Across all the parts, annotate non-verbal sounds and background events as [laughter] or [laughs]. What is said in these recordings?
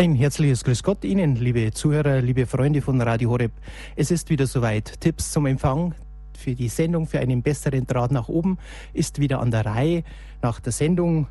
Ein herzliches Grüß Gott Ihnen, liebe Zuhörer, liebe Freunde von Radio Horeb. Es ist wieder soweit. Tipps zum Empfang für die Sendung für einen besseren Draht nach oben ist wieder an der Reihe. Nach der Sendung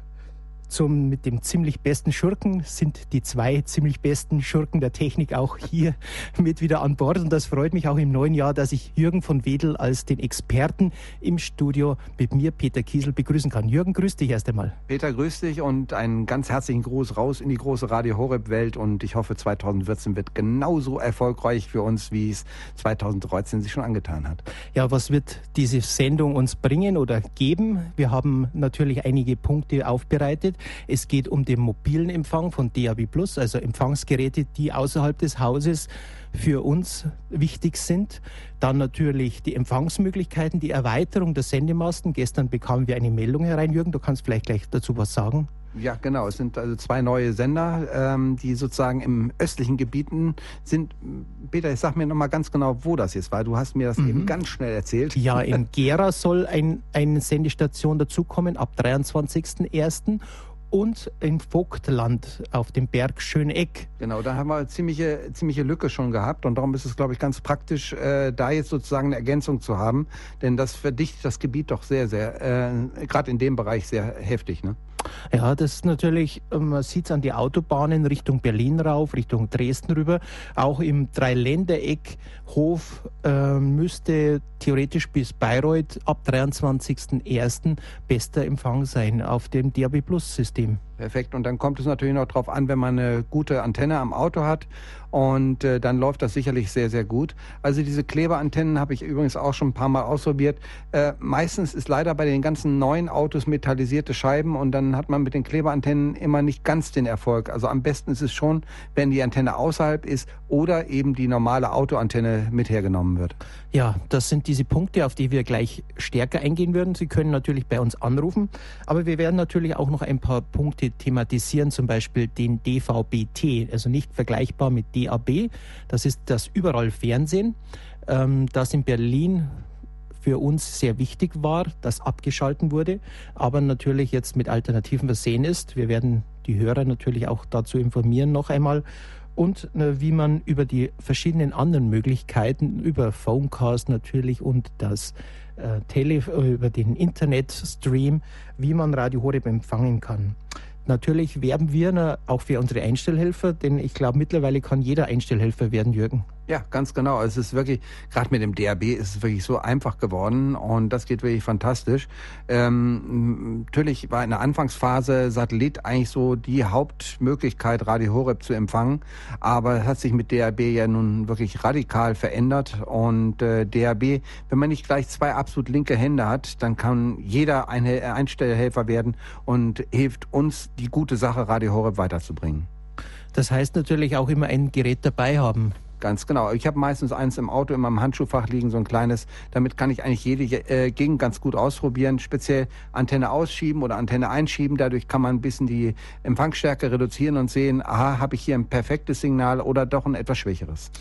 zum, mit dem ziemlich besten Schurken sind die zwei ziemlich besten Schurken der Technik auch hier [laughs] mit wieder an Bord. Und das freut mich auch im neuen Jahr, dass ich Jürgen von Wedel als den Experten im Studio mit mir, Peter Kiesel, begrüßen kann. Jürgen, grüß dich erst einmal. Peter, grüß dich und einen ganz herzlichen Gruß raus in die große Radio Horeb Welt. Und ich hoffe, 2014 wird genauso erfolgreich für uns, wie es 2013 sich schon angetan hat. Ja, was wird diese Sendung uns bringen oder geben? Wir haben natürlich einige Punkte aufbereitet. Es geht um den mobilen Empfang von DAB+, also Empfangsgeräte, die außerhalb des Hauses für uns wichtig sind. Dann natürlich die Empfangsmöglichkeiten, die Erweiterung der Sendemasten. Gestern bekamen wir eine Meldung herein. Jürgen, du kannst vielleicht gleich dazu was sagen. Ja, genau. Es sind also zwei neue Sender, ähm, die sozusagen im östlichen Gebieten sind. Peter, sag mir nochmal ganz genau, wo das jetzt war. Du hast mir das mhm. eben ganz schnell erzählt. Ja, in [laughs] Gera soll ein, eine Sendestation dazukommen ab 23.01 und in Vogtland auf dem Berg Schöneck. Genau, da haben wir ziemliche, ziemliche Lücke schon gehabt und darum ist es, glaube ich, ganz praktisch, äh, da jetzt sozusagen eine Ergänzung zu haben, denn das verdichtet das Gebiet doch sehr, sehr, äh, gerade in dem Bereich sehr heftig. Ne? Ja, das ist natürlich, ähm, man sieht es an die Autobahnen Richtung Berlin rauf, Richtung Dresden rüber. Auch im Dreiländereck Hof äh, müsste theoretisch bis Bayreuth ab 23.01. bester Empfang sein auf dem DAB Plus System. Perfekt. Und dann kommt es natürlich noch darauf an, wenn man eine gute Antenne am Auto hat. Und äh, dann läuft das sicherlich sehr, sehr gut. Also diese Kleberantennen habe ich übrigens auch schon ein paar Mal ausprobiert. Äh, meistens ist leider bei den ganzen neuen Autos metallisierte Scheiben und dann hat man mit den Klebeantennen immer nicht ganz den Erfolg. Also am besten ist es schon, wenn die Antenne außerhalb ist oder eben die normale Autoantenne mit hergenommen wird. Ja, das sind diese Punkte, auf die wir gleich stärker eingehen würden. Sie können natürlich bei uns anrufen, aber wir werden natürlich auch noch ein paar Punkte thematisieren, zum Beispiel den DVB-T, also nicht vergleichbar mit DAB. Das ist das überall Fernsehen, ähm, das in Berlin für uns sehr wichtig war, das abgeschalten wurde, aber natürlich jetzt mit Alternativen versehen ist. Wir werden die Hörer natürlich auch dazu informieren noch einmal und äh, wie man über die verschiedenen anderen Möglichkeiten, über Phonecast natürlich und das äh, Tele, äh, über den Internetstream, wie man Radio Horeb empfangen kann. Natürlich werben wir auch für unsere Einstellhelfer, denn ich glaube, mittlerweile kann jeder Einstellhelfer werden, Jürgen. Ja, ganz genau. Es ist wirklich, gerade mit dem DAB ist es wirklich so einfach geworden und das geht wirklich fantastisch. Ähm, natürlich war in der Anfangsphase Satellit eigentlich so die Hauptmöglichkeit, Radio Horeb zu empfangen, aber es hat sich mit DAB ja nun wirklich radikal verändert und äh, DAB, wenn man nicht gleich zwei absolut linke Hände hat, dann kann jeder ein Einstellhelfer werden und hilft uns, die gute Sache Radio Horeb weiterzubringen. Das heißt natürlich auch immer ein Gerät dabei haben. Ganz genau. Ich habe meistens eins im Auto in meinem Handschuhfach liegen, so ein kleines. Damit kann ich eigentlich jede äh, Gegend ganz gut ausprobieren. Speziell Antenne ausschieben oder Antenne einschieben. Dadurch kann man ein bisschen die Empfangsstärke reduzieren und sehen, aha, habe ich hier ein perfektes Signal oder doch ein etwas schwächeres.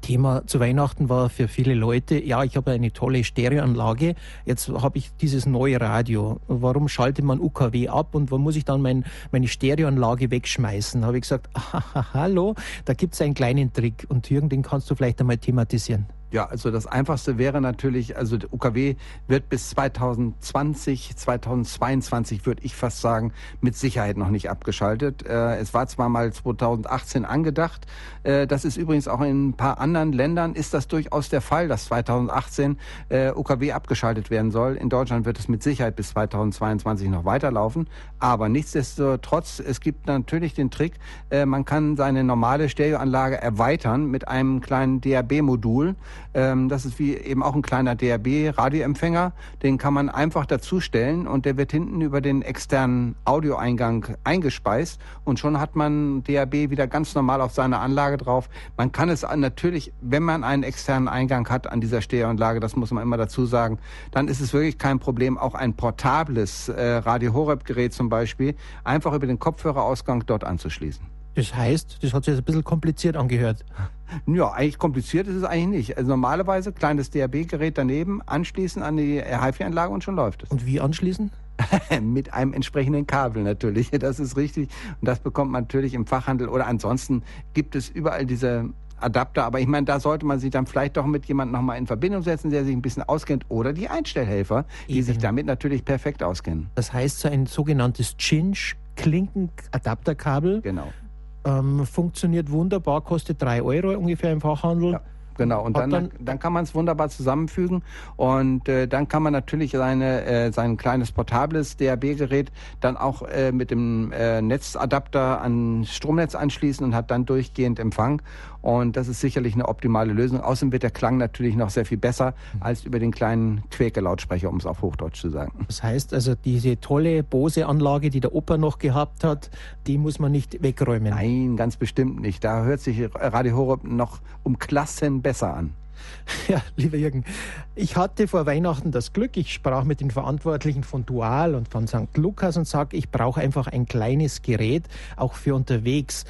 Thema zu Weihnachten war für viele Leute, ja, ich habe eine tolle Stereoanlage, jetzt habe ich dieses neue Radio. Warum schaltet man UKW ab und wo muss ich dann mein, meine Stereoanlage wegschmeißen? Habe ich gesagt, [laughs] aha, hallo, da gibt es einen kleinen Trick und Jürgen, den kannst du vielleicht einmal thematisieren. Ja, also das Einfachste wäre natürlich, also UKW wird bis 2020, 2022 würde ich fast sagen, mit Sicherheit noch nicht abgeschaltet. Äh, es war zwar mal 2018 angedacht, äh, das ist übrigens auch in ein paar anderen Ländern ist das durchaus der Fall, dass 2018 äh, UKW abgeschaltet werden soll. In Deutschland wird es mit Sicherheit bis 2022 noch weiterlaufen, aber nichtsdestotrotz, es gibt natürlich den Trick, äh, man kann seine normale Stereoanlage erweitern mit einem kleinen DAB-Modul. Ähm, das ist wie eben auch ein kleiner DAB-Radioempfänger. Den kann man einfach dazustellen und der wird hinten über den externen Audioeingang eingespeist und schon hat man DAB wieder ganz normal auf seiner Anlage drauf. Man kann es natürlich, wenn man einen externen Eingang hat an dieser Stereoanlage, das muss man immer dazu sagen, dann ist es wirklich kein Problem, auch ein portables äh, Radio Horeb Gerät zum Beispiel einfach über den Kopfhörerausgang dort anzuschließen. Das heißt, das hat sich jetzt ein bisschen kompliziert angehört. Ja, eigentlich kompliziert ist es eigentlich nicht. Also normalerweise kleines DAB-Gerät daneben, anschließen an die HiFi-Anlage und schon läuft es. Und wie anschließen? [laughs] Mit einem entsprechenden Kabel natürlich, [laughs] das ist richtig. Und das bekommt man natürlich im Fachhandel oder ansonsten gibt es überall diese Adapter. Aber ich meine, da sollte man sich dann vielleicht doch mit jemandem nochmal in Verbindung setzen, der sich ein bisschen auskennt. Oder die Einstellhelfer, die Eben. sich damit natürlich perfekt auskennen. Das heißt, so ein sogenanntes Cinch Klinken-Adapterkabel. Genau. Ähm, funktioniert wunderbar, kostet drei Euro ungefähr im Fachhandel. Ja. Genau, und dann, dann, dann, kann man es wunderbar zusammenfügen und äh, dann kann man natürlich seine, äh, sein kleines portables DAB-Gerät dann auch äh, mit dem äh, Netzadapter an Stromnetz anschließen und hat dann durchgehend Empfang. Und das ist sicherlich eine optimale Lösung. Außerdem wird der Klang natürlich noch sehr viel besser als über den kleinen Quäke-Lautsprecher, um es auf Hochdeutsch zu sagen. Das heißt also, diese tolle Bose-Anlage, die der Opa noch gehabt hat, die muss man nicht wegräumen. Nein, ganz bestimmt nicht. Da hört sich Radio Horeb noch um Klassen besser an. [laughs] Ja, lieber Jürgen, ich hatte vor Weihnachten das Glück, ich sprach mit den Verantwortlichen von Dual und von St. Lukas und sagte, ich brauche einfach ein kleines Gerät, auch für unterwegs,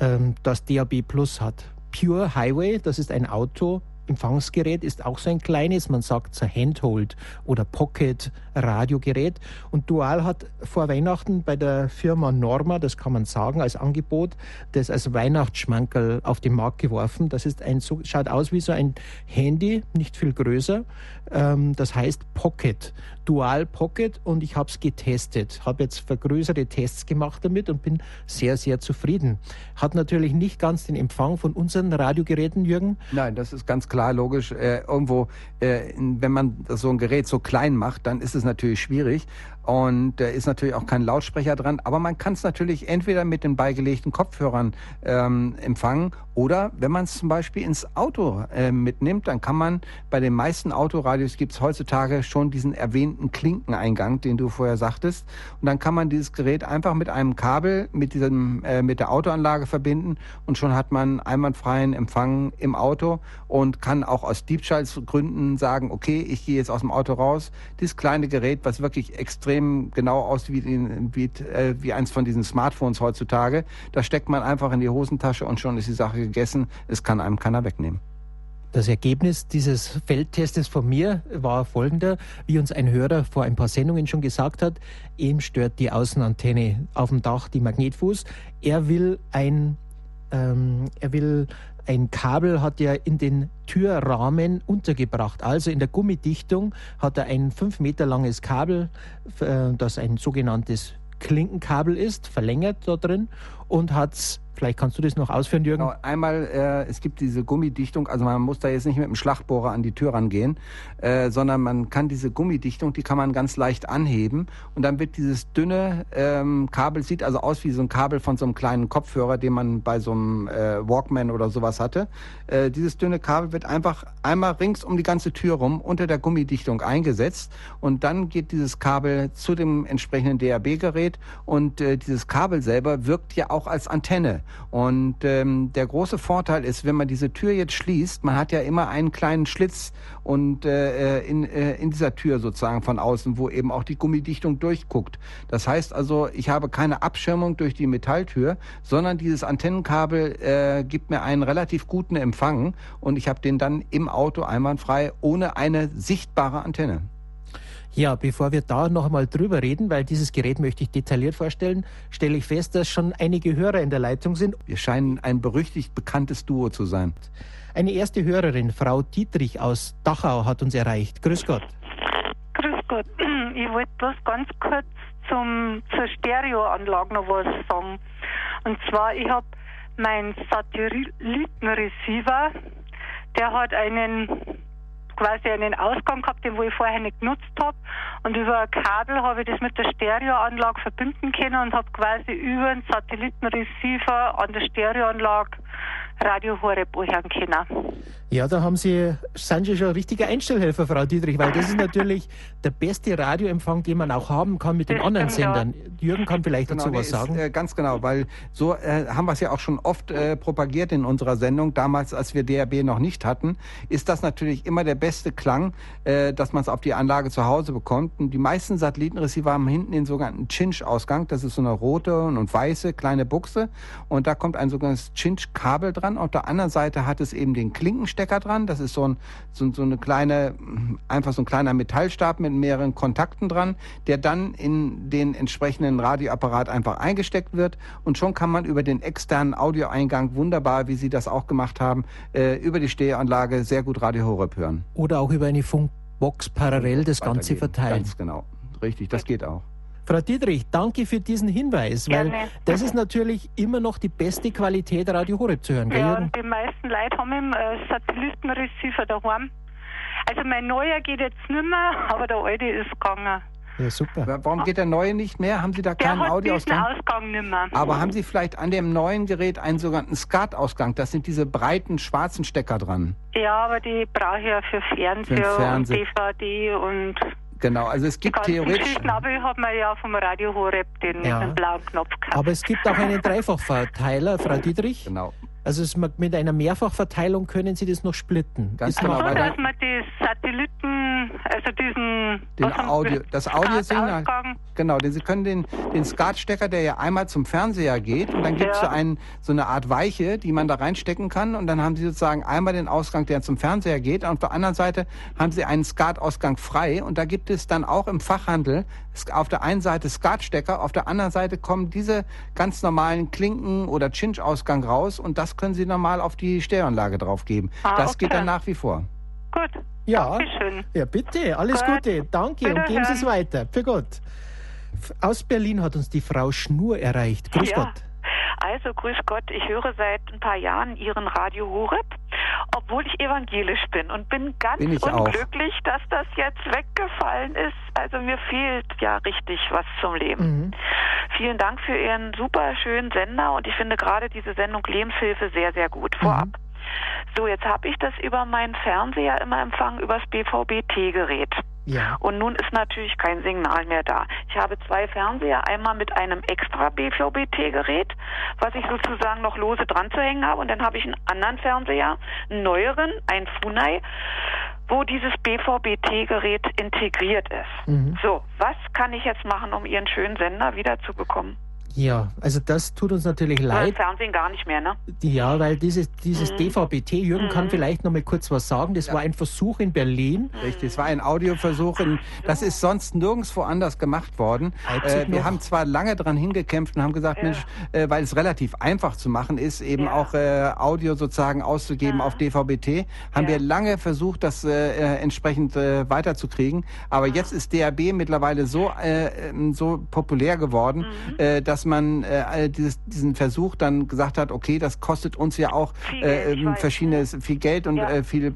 ähm, das DAB Plus hat. Pure Highway, das ist ein Auto, Empfangsgerät ist auch so ein kleines, man sagt so Handhold oder Pocket Radiogerät. Und Dual hat vor Weihnachten bei der Firma Norma, das kann man sagen, als Angebot, das als Weihnachtsschmankerl auf den Markt geworfen. Das ist ein, so, schaut aus wie so ein Handy, nicht viel größer. Ähm, das heißt Pocket, Dual Pocket und ich habe es getestet. Habe jetzt vergrößerte Tests gemacht damit und bin sehr, sehr zufrieden. Hat natürlich nicht ganz den Empfang von unseren Radiogeräten, Jürgen. Nein, das ist ganz klar logisch. Äh, irgendwo, äh, wenn man so ein Gerät so klein macht, dann ist es natürlich schwierig. Und da ist natürlich auch kein Lautsprecher dran, aber man kann es natürlich entweder mit den beigelegten Kopfhörern ähm, empfangen oder wenn man es zum Beispiel ins Auto äh, mitnimmt, dann kann man bei den meisten Autoradios gibt es heutzutage schon diesen erwähnten Klinkeneingang, den du vorher sagtest. Und dann kann man dieses Gerät einfach mit einem Kabel mit diesem äh, mit der Autoanlage verbinden und schon hat man einwandfreien Empfang im Auto und kann auch aus Diebstahlsgründen sagen, okay, ich gehe jetzt aus dem Auto raus. Dieses kleine Gerät, was wirklich extrem extrem genau aus wie, wie, äh, wie eins von diesen Smartphones heutzutage. Da steckt man einfach in die Hosentasche und schon ist die Sache gegessen. Es kann einem keiner wegnehmen. Das Ergebnis dieses Feldtestes von mir war folgender, wie uns ein Hörer vor ein paar Sendungen schon gesagt hat, ihm stört die Außenantenne auf dem Dach, die Magnetfuß. Er will ein, ähm, er will ein Kabel hat er in den Türrahmen untergebracht. Also in der Gummidichtung hat er ein fünf Meter langes Kabel, äh, das ein sogenanntes Klinkenkabel ist, verlängert da drin und hat es Vielleicht kannst du das noch ausführen, Jürgen. Genau, einmal, äh, es gibt diese Gummidichtung, also man muss da jetzt nicht mit dem Schlagbohrer an die Tür rangehen, äh, sondern man kann diese Gummidichtung, die kann man ganz leicht anheben und dann wird dieses dünne ähm, Kabel, sieht also aus wie so ein Kabel von so einem kleinen Kopfhörer, den man bei so einem äh, Walkman oder sowas hatte. Äh, dieses dünne Kabel wird einfach einmal rings um die ganze Tür rum unter der Gummidichtung eingesetzt und dann geht dieses Kabel zu dem entsprechenden DAB-Gerät und äh, dieses Kabel selber wirkt ja auch als Antenne. Und ähm, der große Vorteil ist, wenn man diese Tür jetzt schließt, man hat ja immer einen kleinen Schlitz und äh, äh, in, äh, in dieser Tür sozusagen von außen, wo eben auch die Gummidichtung durchguckt. Das heißt also, ich habe keine Abschirmung durch die Metalltür, sondern dieses Antennenkabel äh, gibt mir einen relativ guten Empfang und ich habe den dann im Auto einwandfrei ohne eine sichtbare Antenne. Ja, bevor wir da noch einmal drüber reden, weil dieses Gerät möchte ich detailliert vorstellen, stelle ich fest, dass schon einige Hörer in der Leitung sind. Wir scheinen ein berüchtigt bekanntes Duo zu sein. Eine erste Hörerin, Frau Dietrich aus Dachau, hat uns erreicht. Grüß Gott. Grüß Gott. [clears throat] Ich wollte bloß ganz kurz zum, zur Stereoanlage noch was sagen. Und zwar, ich habe meinen Satellitenreceiver, der hat einen quasi einen Ausgang gehabt, den wo ich vorher nicht genutzt habe. Und über ein Kabel habe ich das mit der Stereoanlage verbinden können und habe quasi über einen Satellitenreceiver an der Stereoanlage Radio Horeb hören können. Ja, da haben Sie, sind Sie schon ein richtiger Einstellhelfer, Frau Dietrich, weil das ist [laughs] natürlich der beste Radioempfang, den man auch haben kann mit den das anderen stimmt, Sendern. Ja. Jürgen kann vielleicht genau, dazu was ist, sagen. Äh, ganz genau, weil so äh, haben wir es ja auch schon oft äh, propagiert in unserer Sendung. Damals, als wir DRB noch nicht hatten, ist das natürlich immer der beste Klang, äh, dass man es auf die Anlage zu Hause bekommt. Und die meisten Satellitenreceiver haben hinten den sogenannten Cinch-Ausgang. Das ist so eine rote und weiße kleine Buchse. Und da kommt ein sogenanntes Cinch-Kabel dran. Auf der anderen Seite hat es eben den Klinkenstecker dran. Das ist so, ein, so, so eine kleine, einfach so ein kleiner Metallstab mit mehreren Kontakten dran, der dann in den entsprechenden Radioapparat einfach eingesteckt wird. Und schon kann man über den externen Audioeingang wunderbar, wie Sie das auch gemacht haben, äh, über die Stereoanlage sehr gut Radio Horeb hören. Oder auch über eine Funkbox parallel das Ganze verteilen. Ganz genau. Richtig, das geht auch. Frau Dietrich, danke für diesen Hinweis, weil Gerne. das ist natürlich immer noch die beste Qualität, Radio Horeb zu hören. Gell, Ja, und die meisten Leute haben im äh, Satellitenreceiver daheim. Also mein neuer geht jetzt nicht mehr, [laughs] aber der alte ist gegangen. ja, super. Wa- Warum geht der neue nicht mehr? Haben Sie da Der keinen Audioausgang? Ausgang nicht mehr. Aber haben Sie vielleicht an dem neuen Gerät einen sogenannten SCART-Ausgang? Das sind diese breiten schwarzen Stecker dran. Ja, aber die brauche ich ja für Fernseher Für Fernseh- und DVD und Genau, also es gibt theoretisch. Aber ich habe mir ja vom Radio Horeb den Ja. dem blauen Knopf gehabt. Aber es gibt auch einen Dreifachverteiler, Frau Dietrich. Genau. Also es, mit einer Mehrfachverteilung können Sie das noch splitten. Ganz Ist genau, so, dass man die Satelliten, also diesen Den Audio, das Audiosignal. Genau, denn Sie können den, den SCART-Stecker, der ja einmal zum Fernseher geht, und dann gibt es Ja. so, einen, so eine Art Weiche, die man da reinstecken kann, und dann haben Sie sozusagen einmal den Ausgang, der zum Fernseher geht, und auf der anderen Seite haben Sie einen SCART-Ausgang frei, und da gibt es dann auch im Fachhandel auf der einen Seite SCART-Stecker, auf der anderen Seite kommen diese ganz normalen Klinken- oder Cinch-Ausgang raus, und das können Sie normal auf die Stereoanlage draufgeben. Ah, das geht okay. dann nach wie vor. Gut. Ja. Dankeschön. Ja, bitte. Alles Gut. Gute. Danke und geben Sie es weiter. Für Gott. Aus Berlin hat uns die Frau Schnur erreicht. Grüß Ja. Gott. Also, grüß Gott, ich höre seit ein paar Jahren Ihren Radio Horeb, obwohl ich evangelisch bin und bin ganz Bin ich auch. unglücklich, dass das jetzt weggefallen ist. Also mir fehlt ja richtig was zum Leben. Mhm. Vielen Dank für Ihren super schönen Sender und ich finde gerade diese Sendung Lebenshilfe sehr, sehr gut. Vorab. So, jetzt habe ich das über meinen Fernseher immer empfangen, übers BVB-T-Gerät. Ja. Und nun ist natürlich kein Signal mehr da. Ich habe zwei Fernseher, einmal mit einem extra BVB-T-Gerät, was ich sozusagen noch lose dran zu hängen habe, und dann habe ich einen anderen Fernseher, einen neueren, ein Funai, wo dieses BVB-T-Gerät integriert ist. Mhm. So, was kann ich jetzt machen, um Ihren schönen Sender wiederzubekommen? Ja, also das tut uns natürlich Oder leid. das Fernsehen gar nicht mehr, ne? Ja, weil dieses, dieses Mhm. DVB-T, Jürgen kann vielleicht noch mal kurz was sagen. Das war ein Versuch in Berlin. Richtig, es war ein Audioversuch. In, das ist sonst nirgendwo anders gemacht worden. Äh, wir noch? haben zwar lange dran hingekämpft und haben gesagt, Ja. Mensch, äh, weil es relativ einfach zu machen ist, eben Ja. auch äh, Audio sozusagen auszugeben Ja. auf DVB-T, haben Ja. wir lange versucht, das äh, äh, entsprechend äh, weiterzukriegen. Aber jetzt ist DAB mittlerweile so, äh, ähm, so populär geworden, Mhm. Dass man äh, dieses, diesen Versuch dann gesagt hat, okay, das kostet uns ja auch Viel äh, ähm, weiß, verschiedenes, viel Geld und Ja. äh, viel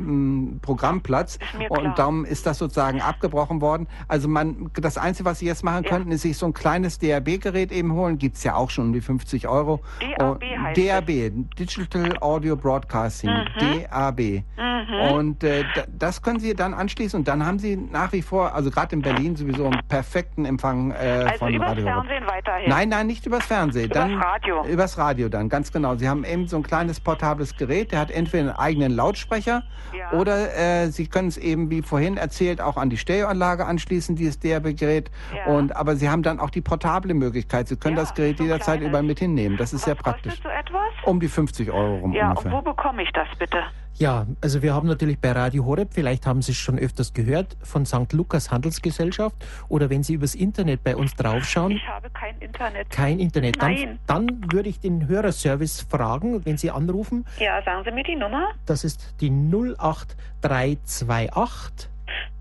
Programmplatz. Ist mir klar. Und darum ist das sozusagen abgebrochen worden. Also man, das Einzige, was Sie jetzt machen Ja. könnten, ist sich so ein kleines DAB-Gerät eben holen. Gibt's ja auch schon um die 50 Euro. DAB Und- heißt DAB, Digital Audio Broadcasting, DAB. Mhm. Und äh, da- das können Sie dann anschließen und dann haben Sie nach wie vor, also gerade in Berlin sowieso einen perfekten Empfang äh, Also von Radio. Fernsehen weiterhin. Nein, nein, nicht übers Fernsehen. Übers dann, Radio. Übers Radio dann, ganz genau. Sie haben eben so ein kleines portables Gerät, der hat entweder einen eigenen Lautsprecher Ja. oder äh, Sie können es eben, wie vorhin erzählt, auch an die Stereoanlage anschließen, dieses DAB-Gerät. Ja. Und Aber Sie haben dann auch die portable Möglichkeit. Sie können Ja, das Gerät so jederzeit kleines. überall mit hinnehmen. Das ist Was sehr praktisch. kostet so etwas? Um die 50 Euro rum Ja, und ungefähr. wo bekomme ich das bitte? Ja, also wir haben natürlich bei Radio Horeb, vielleicht haben Sie es schon öfters gehört, von St. Lukas Handelsgesellschaft oder wenn Sie übers Internet bei uns draufschauen, Ich habe kein Internet. kein Internet, dann, Nein. dann würde ich den Hörerservice fragen, wenn Sie anrufen. Ja, sagen Sie mir die Nummer. Das ist die 08328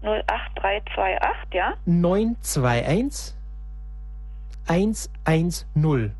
08328, ja? 921 110.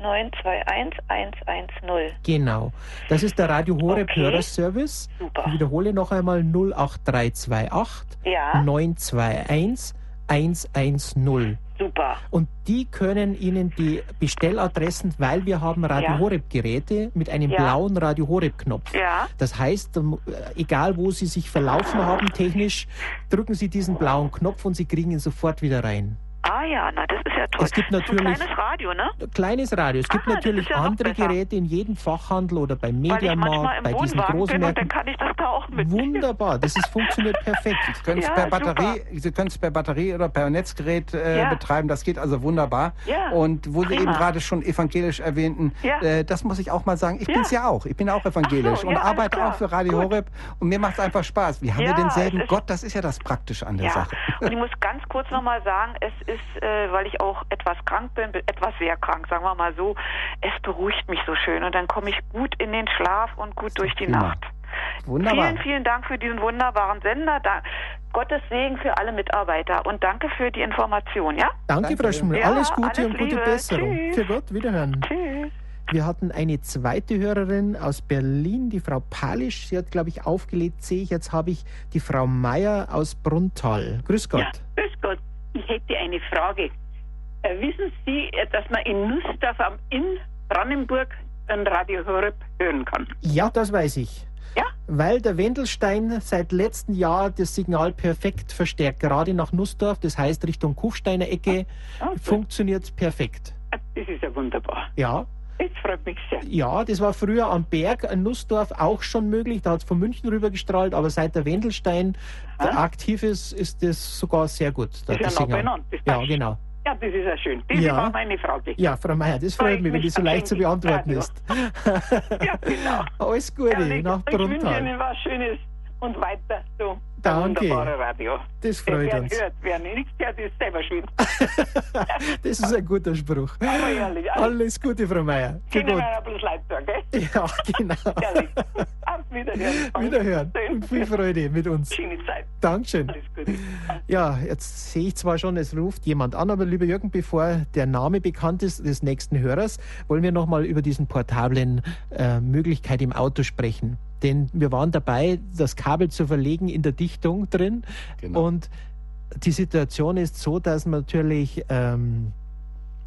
921 110. Genau. Das ist der Radio Horeb Okay. Hörerservice. Super. Ich wiederhole noch einmal 08328 Ja, 921 110. super. Und die können Ihnen die Bestelladressen, weil wir haben Radio Ja. Horeb Geräte mit einem Ja. blauen Radio Horeb Knopf. Ja, Das heißt, ähm, egal wo Sie sich verlaufen haben technisch, drücken Sie diesen blauen Knopf und Sie kriegen ihn sofort wieder rein. Ah ja, na das ist ja toll. Es gibt natürlich ein kleines Radio, ne? Kleines Radio. Es gibt Ah, das natürlich ja andere. Geräte in jedem Fachhandel oder beim Mediamarkt, bei diesen großen bin Märkten. kann ich das da. Wunderbar, das ist, funktioniert perfekt. [laughs] Sie können es Ja, per super. Batterie, Sie können es per Batterie oder per Netzgerät äh, Ja. betreiben. Das geht also wunderbar. Und wo Sie prima. eben gerade schon evangelisch erwähnten, äh, das muss ich auch mal sagen. Ich Ja. bin's ja auch. Ich bin auch evangelisch so, und arbeite auch für Radio Gut. Horeb. Und mir macht es einfach Spaß. Wir haben ja, denselben es Gott. Das ist ja das Praktische an der Sache. und ich muss ganz kurz nochmal sagen, es ist, äh, weil ich auch etwas krank bin, etwas sehr krank, sagen wir mal so, es beruhigt mich so schön und dann komme ich gut in den Schlaf und gut durch die prima. Nacht. Wunderbar. Vielen, vielen Dank für diesen wunderbaren Sender. Da, Gottes Segen für alle Mitarbeiter und danke für die Information, ja? Danke, Danke. Frau Schimmel. Ja, alles Gute alles und gute Liebe. Besserung. Tschüss. Für Gott, wiederhören. Tschüss. Wir hatten eine zweite Hörerin aus Berlin, die Frau Palisch. Sie hat, glaube ich, aufgelegt, sehe ich. Jetzt habe ich die Frau Meier aus Bruntal. Grüß Gott. Ja, grüß Gott. Ich hätte eine Frage. Äh, wissen Sie, äh, dass man in Nussdorf am Inn Brandenburg ein Radio Horeb hören kann? Ja, das weiß ich. Ja? Weil der Wendelstein seit letztem Jahr das Signal perfekt verstärkt. Gerade nach Nussdorf, das heißt Richtung Kufsteiner Ecke, Ah, gut. funktioniert perfekt. Ah, Das ist ja wunderbar. Ja, Das freut mich sehr. ja, das war früher am Berg in Nussdorf auch schon möglich. Da hat es von München rüber gestrahlt, aber seit der Wendelstein der Ah. aktiv ist, ist das sogar sehr gut. da- Ist ja das Ja, genau. Ja, das ist ja schön. Das Ja. war meine Frage. Ja, Frau Meier, das Freut freut mich, wenn die so leicht zu beantworten ist. Ja, genau. [laughs] Alles Gute Ehrlich, nach ich wünsche. Ihnen was Schönes und weiter so. Danke. Wunderbare Radio. Das Wer freut gern uns. hört, wer nichts hört, ist selber schuld. [laughs] Das ist ein guter Spruch. Aber ehrlich, alles Alles Gute, Frau Meier. Für Ihnen ein bisschen leid tun, gell? [laughs] Ja, genau. Ehrlich. Auf Wiederhören. Wiederhören und viel Freude mit uns. Schöne Zeit. Dankeschön. Alles Gute. Ja, jetzt sehe ich zwar schon, es ruft jemand an, aber lieber Jürgen, bevor der Name bekannt ist des nächsten Hörers, wollen wir nochmal über diesen portablen äh, Möglichkeit im Auto sprechen. Denn wir waren dabei, das Kabel zu verlegen in der Dichtung drin. Genau. Und die Situation ist so, dass natürlich ähm,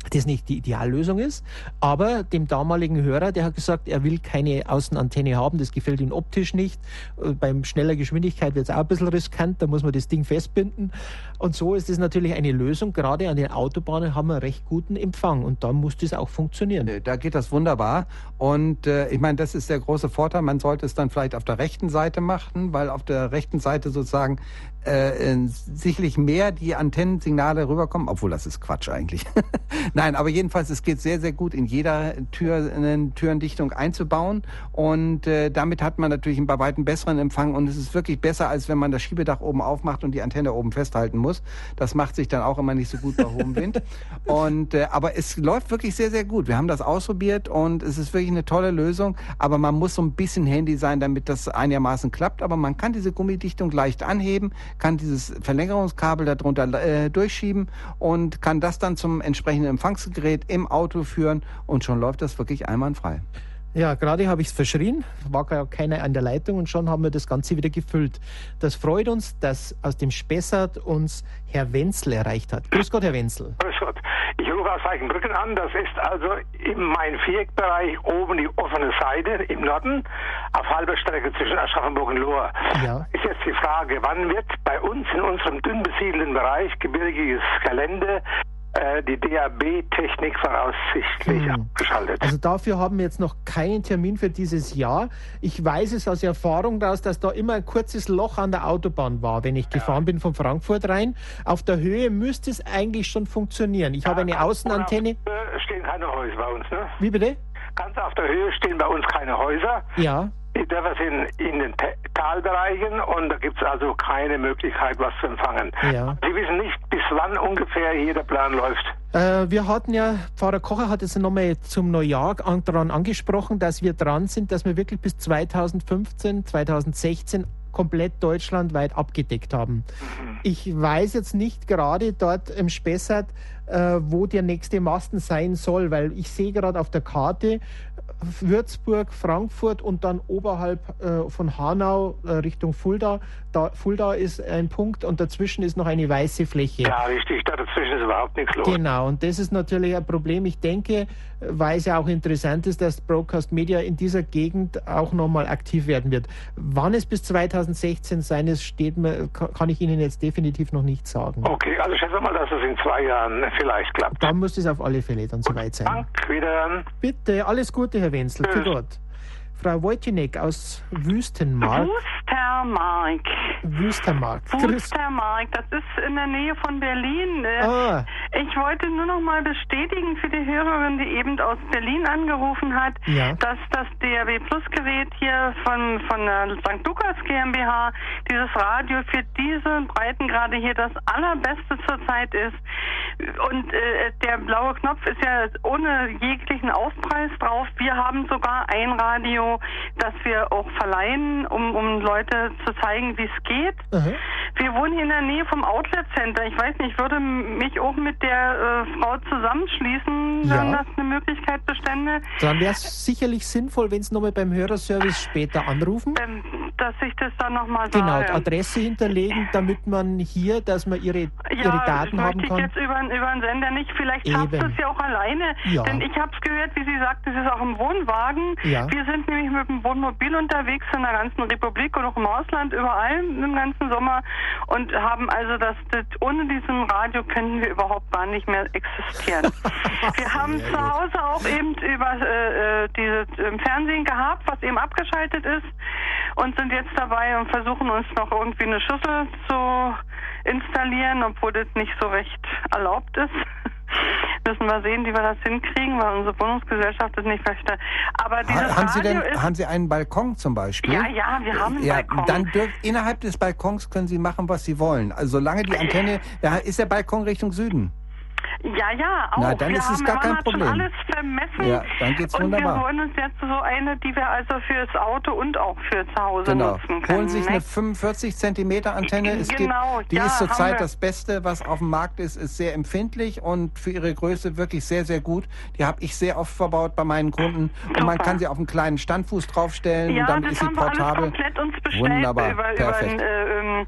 das nicht die Ideallösung ist, aber dem damaligen Hörer, der hat gesagt, er will keine Außenantenne haben, das gefällt ihm optisch nicht. Äh, Beim schneller Geschwindigkeit wird es auch ein bisschen riskant, da muss man das Ding festbinden. Und so ist es natürlich eine Lösung. Gerade an den Autobahnen haben wir recht guten Empfang und da muss das auch funktionieren. Äh, Da geht das wunderbar. Und äh, ich meine, das ist der große Vorteil. Man sollte es dann vielleicht auf der rechten Seite machen, weil auf der rechten Seite sozusagen äh, sicherlich mehr die Antennensignale rüberkommen, obwohl das ist Quatsch eigentlich. [laughs] Nein, aber jedenfalls, es geht sehr, sehr gut in jeder Tür, eine Türendichtung einzubauen. Und äh, damit hat man natürlich einen bei weitem besseren Empfang. Und es ist wirklich besser, als wenn man das Schiebedach oben aufmacht und die Antenne oben festhalten muss. Das macht sich dann auch immer nicht so gut bei hohem Wind. [laughs] Und, äh, aber es läuft wirklich sehr, sehr gut. Wir haben das ausprobiert und es ist wirklich eine tolle Lösung. Aber man muss so ein bisschen Handy sein, damit das einigermaßen klappt. Aber man kann diese Gummidichtung leicht anheben, kann dieses Verlängerungskabel darunter äh, durchschieben und kann das dann zum entsprechenden Empfangsgerät im Auto führen und schon läuft das wirklich einwandfrei. Ja, gerade habe ich es verschrien, war gar keiner an der Leitung und schon haben wir das Ganze wieder gefüllt. Das freut uns, dass aus dem Spessart uns Herr Wenzel erreicht hat. Grüß Gott, Herr Wenzel. Grüß Gott. Ich rufe aus Eichenbrücken an. Das ist also im Main-Viereck-Bereich oben die offene Seite im Norden auf halber Strecke zwischen Aschaffenburg und Lohr. Ja. Ist jetzt die Frage, wann wird bei uns in unserem dünn besiedelten Bereich, gebirgiges Gelände, die DAB-Technik voraussichtlich Hm. abgeschaltet? Also dafür haben wir jetzt noch keinen Termin für dieses Jahr. Ich weiß es aus Erfahrung daraus, dass da immer ein kurzes Loch an der Autobahn war, wenn ich gefahren bin von Frankfurt rein. Auf der Höhe müsste es eigentlich schon funktionieren. Ich habe eine Außenantenne. Ganz auf der Höhe stehen keine Häuser bei uns, ne? Wie bitte? Ganz auf der Höhe stehen bei uns keine Häuser. Ja. Die Dörfer sind in den Ta- Talbereichen und da gibt es also keine Möglichkeit, was zu empfangen. Ja. Sie wissen nicht, bis wann ungefähr hier der Plan läuft. Äh, wir hatten ja, Pfarrer Kocher hat es nochmal zum Neujahr an, daran angesprochen, dass wir dran sind, dass wir wirklich bis 2015, 2016 komplett deutschlandweit abgedeckt haben. Ich weiß jetzt nicht gerade dort im Spessart, äh, wo der nächste Masten sein soll, weil ich sehe gerade auf der Karte, Würzburg, Frankfurt und dann oberhalb äh, von Hanau äh, Richtung Fulda. Da, Fulda ist ein Punkt und dazwischen ist noch eine weiße Fläche. Ja, richtig, da dazwischen ist überhaupt nichts los. Genau, und das ist natürlich ein Problem. Ich denke, weil es ja auch interessant ist, dass Broadcast Media in dieser Gegend auch nochmal aktiv werden wird. Wann es bis 2016 sein ist, steht mir, kann ich Ihnen jetzt definitiv noch nicht sagen. Okay, also schätze mal, dass es in zwei Jahren vielleicht klappt. Dann muss es auf alle Fälle dann soweit sein. Dank, wieder. Bitte, alles Gute, Herr Wenzel. Für Gott. Frau Wojcinek aus Wüstenmark. Wüstermark. Grüß- Wustermark, das ist in der Nähe von Berlin. Ah, Ich wollte nur noch mal bestätigen für die Hörerin, die eben aus Berlin angerufen hat, Ja. dass das DRB Plus Gerät hier von, von der St. Lukas GmbH, dieses Radio für diese Breitengrade hier das allerbeste zurzeit ist. Und äh, der blaue Knopf ist ja ohne jeglichen Aufpreis drauf. Wir haben sogar ein Radio, das wir auch verleihen, um, um Leute zu zeigen, wie es geht. aha. Wir wohnen hier in der Nähe vom Outlet Center. Ich weiß nicht, ich würde mich auch mit der äh, Frau zusammenschließen, Ja. wenn das eine Möglichkeit bestände, Dann wäre es sicherlich sinnvoll, wenn Sie nochmal beim Hörerservice später anrufen. ähm, dass ich das dann nochmal Genau, sage. Adresse hinterlegen, damit man hier, dass man Ihre, Ihre Ja, das Daten haben möchte ich kann. jetzt über, über den Sender nicht. Vielleicht schafft es ja auch alleine. Ja. Denn ich habe es gehört, wie sie sagt, es ist auch im Wohnwagen. Ja. Wir sind nämlich mit dem Wohnmobil unterwegs in der ganzen Republik und auch im Ausland, überall im ganzen Sommer. Und haben also das, das ohne diesen Radio können wir überhaupt gar nicht mehr existieren. [laughs] wir haben Sehr zu gut. Hause auch eben über äh, äh, dieses Fernsehen gehabt, was eben abgeschaltet ist und sind jetzt dabei und versuchen uns noch irgendwie eine Schüssel zu installieren, obwohl das nicht so recht erlaubt ist. Müssen wir sehen, wie wir das hinkriegen, weil unsere Wohnungsgesellschaft das nicht möchte. Aber dieses Ha, haben Sie denn, haben Sie einen Balkon zum Beispiel? ja, ja, wir haben einen Ja, Balkon. dann dürft, innerhalb des Balkons können Sie machen, was Sie wollen. Also solange die [laughs] Antenne, ja, ist der Balkon Richtung Süden. Ja, ja, auch. Na, dann wir ist es haben, gar kein Problem. schon alles vermessen. Ja, dann geht's und wunderbar. wir wollen uns jetzt so eine, die wir also fürs Auto und auch für zu Hause Genau. nutzen können. Holen sich ne? eine 45 Zentimeter Antenne. Es Genau, gibt, die ja, ist zurzeit das Beste, was auf dem Markt ist, ist sehr empfindlich und für ihre Größe wirklich sehr, sehr gut. Die habe ich sehr oft verbaut bei meinen Kunden und man Super. kann sie auf einen kleinen Standfuß draufstellen ja, und dann ist sie portabel. Wunderbar, über, über, perfekt. den, äh, ähm,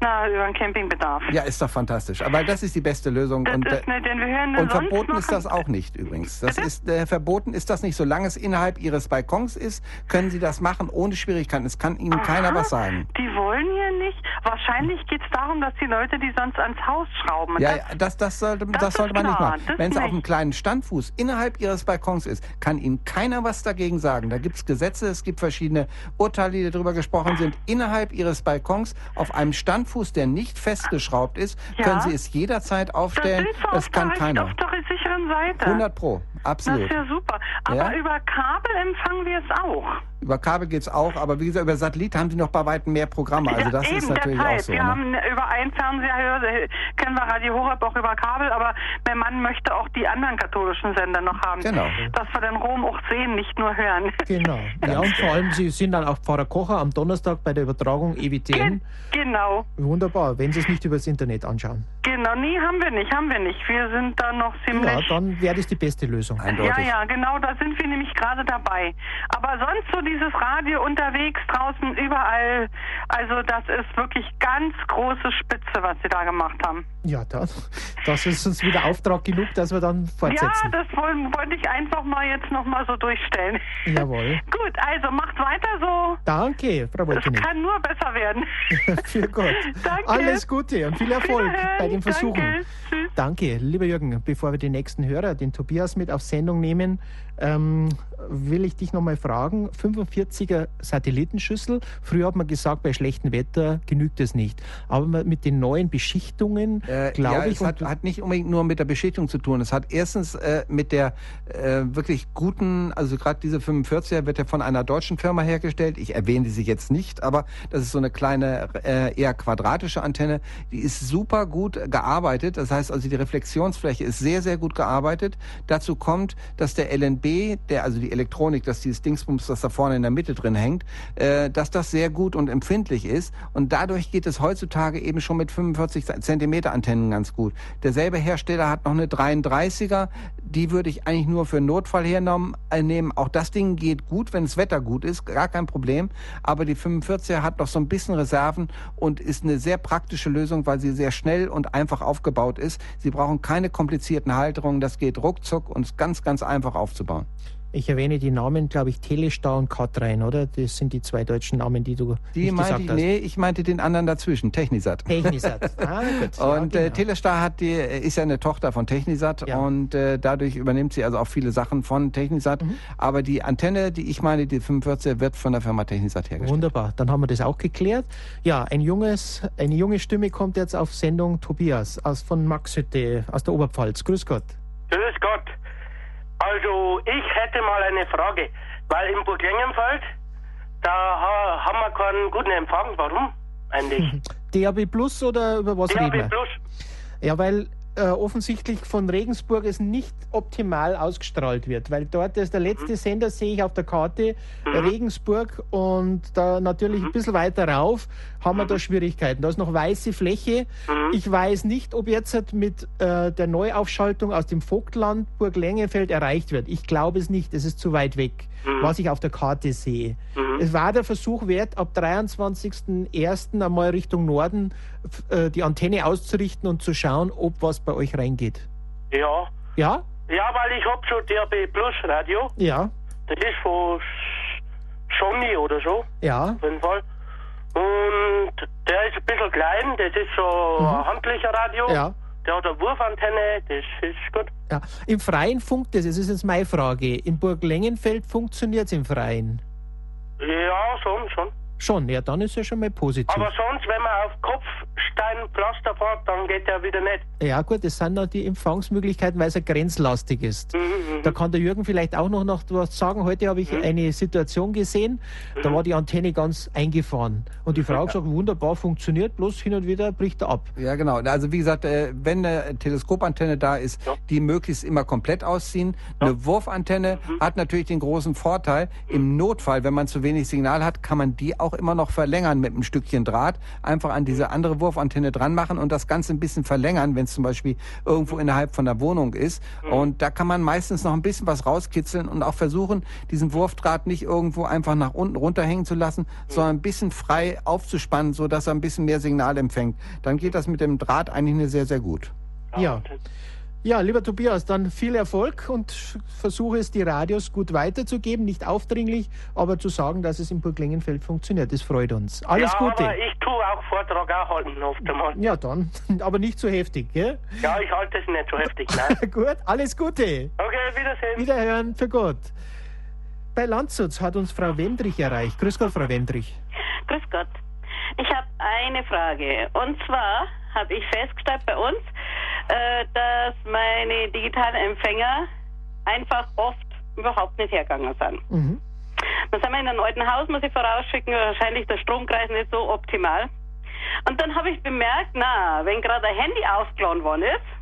na, über den Campingbedarf. Ja, ist doch fantastisch. Aber das ist die beste Lösung. Das und, ist äh, nicht, denn wir hören Und verboten ist das auch nicht übrigens. Das Bitte? ist äh, verboten ist das nicht. Solange es innerhalb Ihres Balkons ist, können Sie das machen ohne Schwierigkeiten. Es kann Ihnen keiner Aha, was sagen. Die wollen hier nicht. Wahrscheinlich geht es darum, dass die Leute die sonst ans Haus schrauben. Und Ja, das- das, das sollte, das das sollte man nicht machen. Wenn es auf einem kleinen Standfuß innerhalb Ihres Balkons ist, kann Ihnen keiner was dagegen sagen. Da gibt es Gesetze, es gibt verschiedene Urteile, die darüber gesprochen sind. Innerhalb Ihres Balkons auf einem Standfuß, der nicht festgeschraubt ist, Ja. können Sie es jederzeit das aufstellen. Das auf kann keiner. auf der sicheren Seite. 100 Pro, Das absolut. ist ja super. Aber Ja? über Kabel empfangen wir es auch. Über Kabel geht's auch, aber wie gesagt, über Satellit haben Sie noch bei weitem mehr Programme. Also ja, das eben, ist natürlich deshalb. auch so. Wir Ne? haben über einen Fernseher, äh, kennen wir Radio Horeb auch über Kabel, aber mein Mann möchte auch die anderen katholischen Sender noch haben. Genau. Dass wir den Rom auch sehen, nicht nur hören. Genau. [laughs] Ja, und vor allem, Sie sind dann auch Pfarrer Kocher am Donnerstag bei der Übertragung EWTN. Genau. Wunderbar, wenn Sie es nicht übers Internet anschauen. Genau, nee, haben wir nicht, haben wir nicht. Wir sind da noch ziemlich... Ja, dann wäre das die beste Lösung. Eindeutig. Ja, ja, genau, da sind wir nämlich gerade dabei. Aber sonst so dieses Radio unterwegs, draußen, überall, also das ist wirklich ganz große Spitze, was Sie da gemacht haben. Ja, das, das ist uns wieder Auftrag genug, dass wir dann Ja, fortsetzen. das wollen- wollte ich einfach mal jetzt nochmal so durchstellen. Jawohl. [laughs] Gut, also macht weiter so. Danke, Frau Es Wolkenig. kann nur besser werden. [laughs] Für Gott. Danke. Alles Gute und viel Erfolg bei den Versuchen. Danke. Tschüss. Danke, lieber Jürgen. Bevor wir den nächsten Hörer, den Tobias, mit auf Sendung nehmen, ähm, will ich dich nochmal fragen. 45er Satellitenschüssel. Früher hat man gesagt, bei schlechtem Wetter genügt es nicht. Aber mit den neuen Beschichtungen, Äh, glaube ja, ich, es hat, hat nicht unbedingt nur mit der Beschichtung zu tun. Es hat erstens äh, mit der äh, wirklich guten, also gerade diese 45er wird ja von einer deutschen Firma hergestellt. Ich erwähne sie jetzt nicht, aber das ist so eine kleine, äh, eher quadratische Antenne. Die ist super gut gearbeitet. Das heißt also, die Reflexionsfläche ist sehr, sehr gut gearbeitet. Dazu kommt, dass der LNB, der also die Elektronik, dass dieses Dingsbums, das da vorne in der Mitte drin hängt, äh, dass das sehr gut und empfindlich ist. Und dadurch geht es heutzutage eben schon mit 45 Zentimeter Wurfantennen ganz gut. Derselbe Hersteller hat noch eine 33er, die würde ich eigentlich nur für Notfall hernehmen. Äh, Auch das Ding geht gut, wenn das Wetter gut ist, gar kein Problem. Aber die 45er hat noch so ein bisschen Reserven und ist eine sehr praktische Lösung, weil sie sehr schnell und einfach aufgebaut ist. Sie brauchen keine komplizierten Halterungen, das geht ruckzuck und ist ganz, ganz einfach aufzubauen. Ich erwähne die Namen, glaube ich, Telestar und Katrein, oder? Das sind die zwei deutschen Namen, die du die nicht gesagt ich, hast. Nee, ich meinte den anderen dazwischen, Technisat. Technisat, [laughs] ah, gut. und ja, äh, genau. äh, Telestar hat die, ist ja eine Tochter von Technisat ja. und äh, dadurch übernimmt sie also auch viele Sachen von Technisat. Mhm. Aber die Antenne, die ich meine, die 45, wird von der Firma Technisat hergestellt. Wunderbar, dann haben wir das auch geklärt. Ja, ein junges, eine junge Stimme kommt jetzt auf Sendung, Tobias aus von Maxhütte aus der Oberpfalz. Grüß Gott. Grüß Gott. Also ich hätte mal eine Frage, weil im Burg Lengenfeld, da haben wir keinen guten Empfang. Warum eigentlich? [laughs] DAB Plus oder über was DAB reden wir? Plus. Ja, weil äh, offensichtlich von Regensburg es nicht optimal ausgestrahlt wird, weil dort ist der letzte mhm. Sender, sehe ich auf der Karte, mhm. Regensburg und da natürlich mhm. ein bisschen weiter rauf haben wir da mhm. Schwierigkeiten. Da ist noch weiße Fläche. Mhm. Ich weiß nicht, ob jetzt mit äh, der Neuaufschaltung aus dem Vogtland Burg Längenfeld erreicht wird. Ich glaube es nicht, es ist zu weit weg, was ich auf der Karte sehe. Es war der Versuch wert, ab 23.01. einmal Richtung Norden äh, die Antenne auszurichten und zu schauen, ob was bei euch reingeht. Ja. Ja? Ja, weil ich habe schon DRB Plus Radio. Ja. Das ist von Sony oder so. Ja. Auf jeden Fall. Und der ist ein bisschen klein, das ist so mhm. ein handlicher Radio. Ja. Der hat eine Wurfantenne, das ist gut. Ja. Im Freien funkt es, das ist jetzt meine Frage. In Burg Lengenfeld funktioniert es im Freien? Ja, schon, schon. Schon, ja, dann ist ja schon mal positiv. Aber sonst, wenn man auf Kopfsteinpflaster fährt, dann geht der wieder nicht. Ja, gut, das sind noch die Empfangsmöglichkeiten, weil es ja grenzlastig ist. Mhm, mhm, da kann der Jürgen vielleicht auch noch, noch was sagen. Heute habe ich mhm. eine Situation gesehen, da mhm. war die Antenne ganz eingefahren. Und die Frau hat [laughs] gesagt, wunderbar funktioniert, bloß hin und wieder bricht er ab. Ja, genau. Also, wie gesagt, äh, wenn eine Teleskopantenne da ist, ja. die möglichst immer komplett ausziehen. Ja. Eine Wurfantenne mhm. hat natürlich den großen Vorteil, im Notfall, wenn man zu wenig Signal hat, kann man die auch auch immer noch verlängern mit einem Stückchen Draht. Einfach an diese andere Wurfantenne dran machen und das Ganze ein bisschen verlängern, wenn es zum Beispiel irgendwo innerhalb von der Wohnung ist. Mhm. Und da kann man meistens noch ein bisschen was rauskitzeln und auch versuchen, diesen Wurfdraht nicht irgendwo einfach nach unten runterhängen zu lassen, mhm. sondern ein bisschen frei aufzuspannen, so dass er ein bisschen mehr Signal empfängt. Dann geht das mit dem Draht eigentlich sehr, sehr gut. Ja. Ja, lieber Tobias, dann viel Erfolg und versuche es, die Radios gut weiterzugeben, nicht aufdringlich, aber zu sagen, dass es im Burg Lengenfeld funktioniert. Das freut uns. Alles ja, Gute. Aber ich tue auch Vortrag auch halten oft einmal. Ja, dann, [laughs] aber nicht zu so heftig, gell? Ja, ich halte es nicht so heftig, nein. [laughs] gut, alles Gute. Okay, Wiedersehen. Wiederhören, für Gott. Bei Landshut hat uns Frau Wendrich erreicht. Grüß Gott, Frau Wendrich. Grüß Gott. Ich habe eine Frage. Und zwar habe ich festgestellt bei uns, äh, dass meine digitalen Empfänger einfach oft überhaupt nicht hergegangen sind. Mhm. Dann sind wir in einem alten Haus, muss ich vorausschicken, wahrscheinlich der Stromkreis nicht so optimal. Und dann habe ich bemerkt, na, wenn gerade ein Handy aufgeladen worden ist,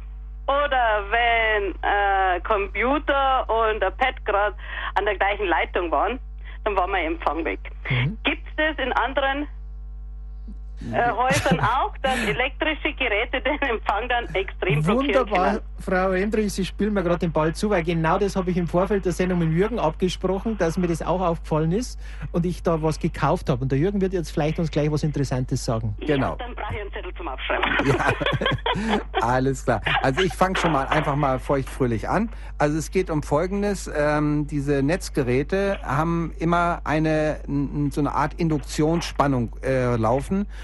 oder wenn äh, Computer und ein Pad gerade an der gleichen Leitung waren, dann war mein Empfang weg. Mhm. Gibt es das in anderen äh, Häusern auch, dass elektrische Geräte den Empfang dann extrem blockieren Wunderbar, Frau Endrich, Sie spielen mir gerade den Ball zu, weil genau das habe ich im Vorfeld der Sendung mit Jürgen abgesprochen, dass mir das auch aufgefallen ist und ich da was gekauft habe. Und der Jürgen wird jetzt vielleicht uns gleich was Interessantes sagen. Genau. Ja, dann brauche ich einen Zettel zum Abschreiben. Ja, [laughs] [laughs] alles klar. Also ich fange schon mal einfach mal feuchtfröhlich an. Also es geht um Folgendes. Ähm, diese Netzgeräte haben immer eine so eine Art Induktionsspannung äh, laufen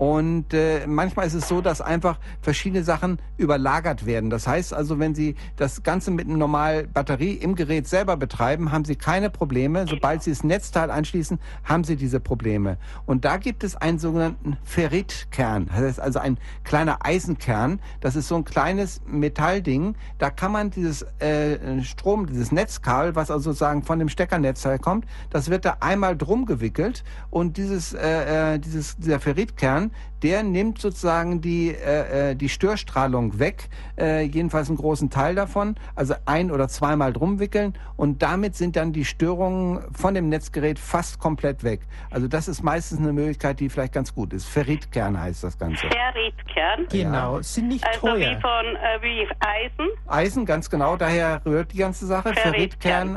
und äh, manchmal ist es so, dass einfach verschiedene Sachen überlagert werden. Das heißt also, wenn Sie das Ganze mit einer normalen Batterie im Gerät selber betreiben, haben Sie keine Probleme. Sobald Sie das Netzteil anschließen, haben Sie diese Probleme. Und da gibt es einen sogenannten Ferritkern. Das heißt also ein kleiner Eisenkern. Das ist so ein kleines Metallding. Da kann man dieses äh, Strom, dieses Netzkabel, was also sozusagen von dem Steckernetzteil kommt, das wird da einmal drum gewickelt und dieses, äh, äh dieses, dieser Ferritkern der nimmt sozusagen die, äh, äh, die Störstrahlung weg, äh, jedenfalls einen großen Teil davon, also ein- oder zweimal drum wickeln und damit sind dann die Störungen von dem Netzgerät fast komplett weg. Also das ist meistens eine Möglichkeit, die vielleicht ganz gut ist. Ferritkern heißt das Ganze. Ja, Ferritkern. Genau, sind nicht Also teuer. wie von äh, wie Eisen. Eisen, ganz genau, daher rührt die ganze Sache. Ferritkern.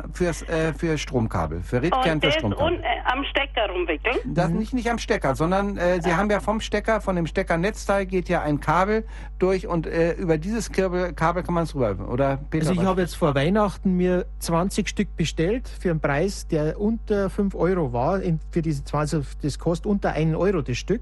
Ferritkern fürs, äh, für Stromkabel. Ferritkern Und für Stromkabel. un, äh, am Stecker rumwickeln. Das nicht, nicht am Stecker, sondern äh, Sie haben ja vom Stecker, von dem Steckernetzteil geht ja ein Kabel durch und äh, über dieses Kabel, Kabel kann man es rüber, oder Peter? Also ich habe jetzt vor Weihnachten mir 20 Stück bestellt für einen Preis, der unter 5 Euro war. Für diese 20, das kostet unter 1 Euro das Stück.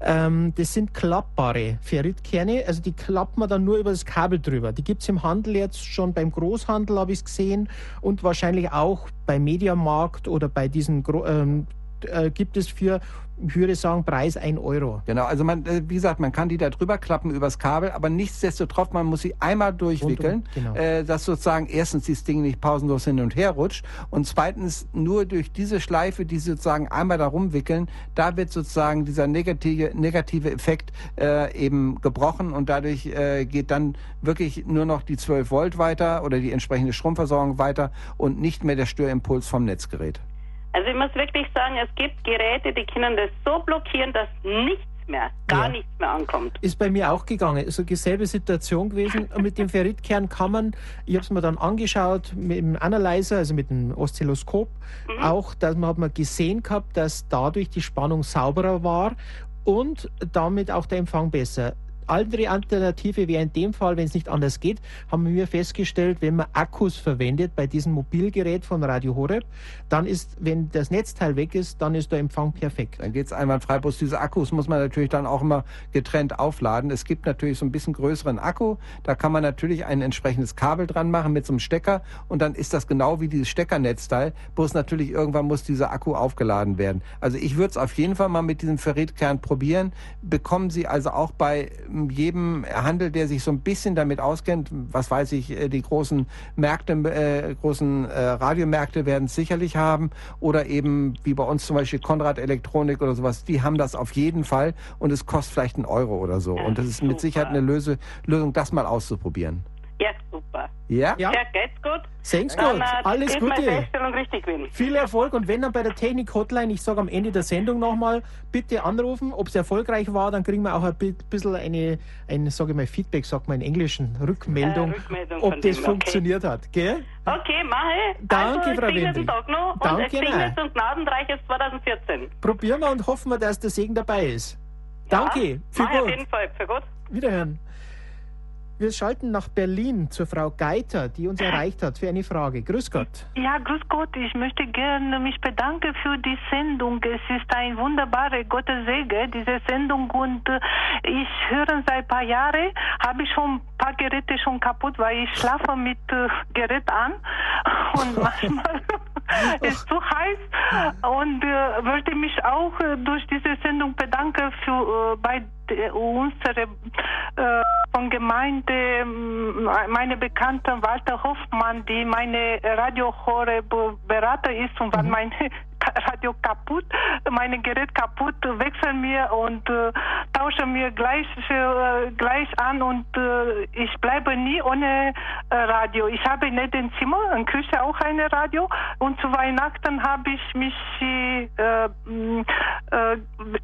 Ähm, das sind klappbare Ferritkerne, also die klappt man dann nur über das Kabel drüber. Die gibt's im Handel jetzt schon beim Großhandel, habe ich gesehen, und wahrscheinlich auch bei Mediamarkt oder bei diesen ähm, äh, gibt es für, ich würde sagen, Preis 1 Euro. Genau, also man, äh, wie gesagt, man kann die da drüber klappen übers Kabel, aber nichtsdestotrotz, man muss sie einmal durchwickeln, genau. äh, dass sozusagen erstens dieses Ding nicht pausenlos hin und her rutscht und zweitens nur durch diese Schleife, die sie sozusagen einmal da rumwickeln, da wird sozusagen dieser negative, negative Effekt äh, eben gebrochen und dadurch äh, geht dann wirklich nur noch die 12 Volt weiter oder die entsprechende Stromversorgung weiter und nicht mehr der Störimpuls vom Netzgerät. Also ich muss wirklich sagen, es gibt Geräte, die können das so blockieren, dass nichts mehr, gar Ja. nichts mehr ankommt. Ist bei mir auch gegangen. So dieselbe Situation gewesen. [laughs] Mit dem Ferritkern kann man, ich habe es mir dann angeschaut mit dem Analyzer, also mit dem Oszilloskop, auch, dass man hat man gesehen gehabt, dass dadurch die Spannung sauberer war und damit auch der Empfang besser. Andere Alternative wäre in dem Fall, wenn es nicht anders geht, haben wir festgestellt, wenn man Akkus verwendet bei diesem Mobilgerät von Radio Horeb, dann ist, wenn das Netzteil weg ist, dann ist der Empfang perfekt. Dann geht's einwandfrei. Bloß diese Akkus muss man natürlich dann auch immer getrennt aufladen. Es gibt natürlich so ein bisschen größeren Akku. Da kann man natürlich ein entsprechendes Kabel dran machen mit so einem Stecker. Und dann ist das genau wie dieses Steckernetzteil. Bloß natürlich irgendwann muss dieser Akku aufgeladen werden. Also ich würde es auf jeden Fall mal mit diesem Ferritkern probieren. Bekommen Sie also auch bei jedem Handel, der sich so ein bisschen damit auskennt, was weiß ich, äh, die großen Märkte, äh, großen äh, Radiomärkte werden es sicherlich haben oder eben wie bei uns zum Beispiel Konrad Elektronik oder sowas, die haben das auf jeden Fall und es kostet vielleicht einen Euro oder so. Und das ist mit Sicherheit eine Löse, Lösung, das mal auszuprobieren. Ja, super. Ja? Ja. Ja, geht's gut? Sehen's Dann, gut. äh, Alles ist meine Gute. Feststellung richtig gewesen. Viel Erfolg und wenn dann bei der Technik-Hotline, ich sage am Ende der Sendung nochmal, bitte anrufen, ob es erfolgreich war, dann kriegen wir auch ein bi- bisschen eine, ein, sage ich mal, Feedback, sagt man in Englischen, Rückmeldung, Äh, Rückmeldung von ob das dem, okay. funktioniert hat. Gell? Okay, mache. Danke, also, Frau gesegneten Wendi. Tag noch und Danke, ein und gnadenreiches 2014. Probieren wir und hoffen wir, dass der Segen dabei ist. Danke, Ja, für mach auf gut. jeden Fall, für gut. Wiederhören. Wir schalten nach Berlin zur Frau Geiter, die uns erreicht hat für eine Frage. Grüß Gott. Ja, grüß Gott. Ich möchte gerne mich bedanken für die Sendung. Es ist ein wunderbarer Gottes Segen, diese Sendung. Und äh, ich höre seit ein paar Jahren, habe ich schon ein paar Geräte schon kaputt, weil ich schlafe mit äh, Gerät an. [laughs] Und [laughs] manchmal [laughs] ist zu heiß. Und äh, möchte mich auch äh, durch diese Sendung bedanken für äh, bei unsere äh, von Gemeinde ähm, meine Bekannte Walter Hoffmann, die meine Radio Horeb Berater ist und wenn mein Radio kaputt, mein Gerät kaputt, wechseln mir und äh, tauschen mir gleich äh, gleich an und äh, ich bleibe nie ohne äh, Radio. Ich habe nicht im Zimmer, in der Küche auch ein Radio und zu Weihnachten habe ich mich äh, äh,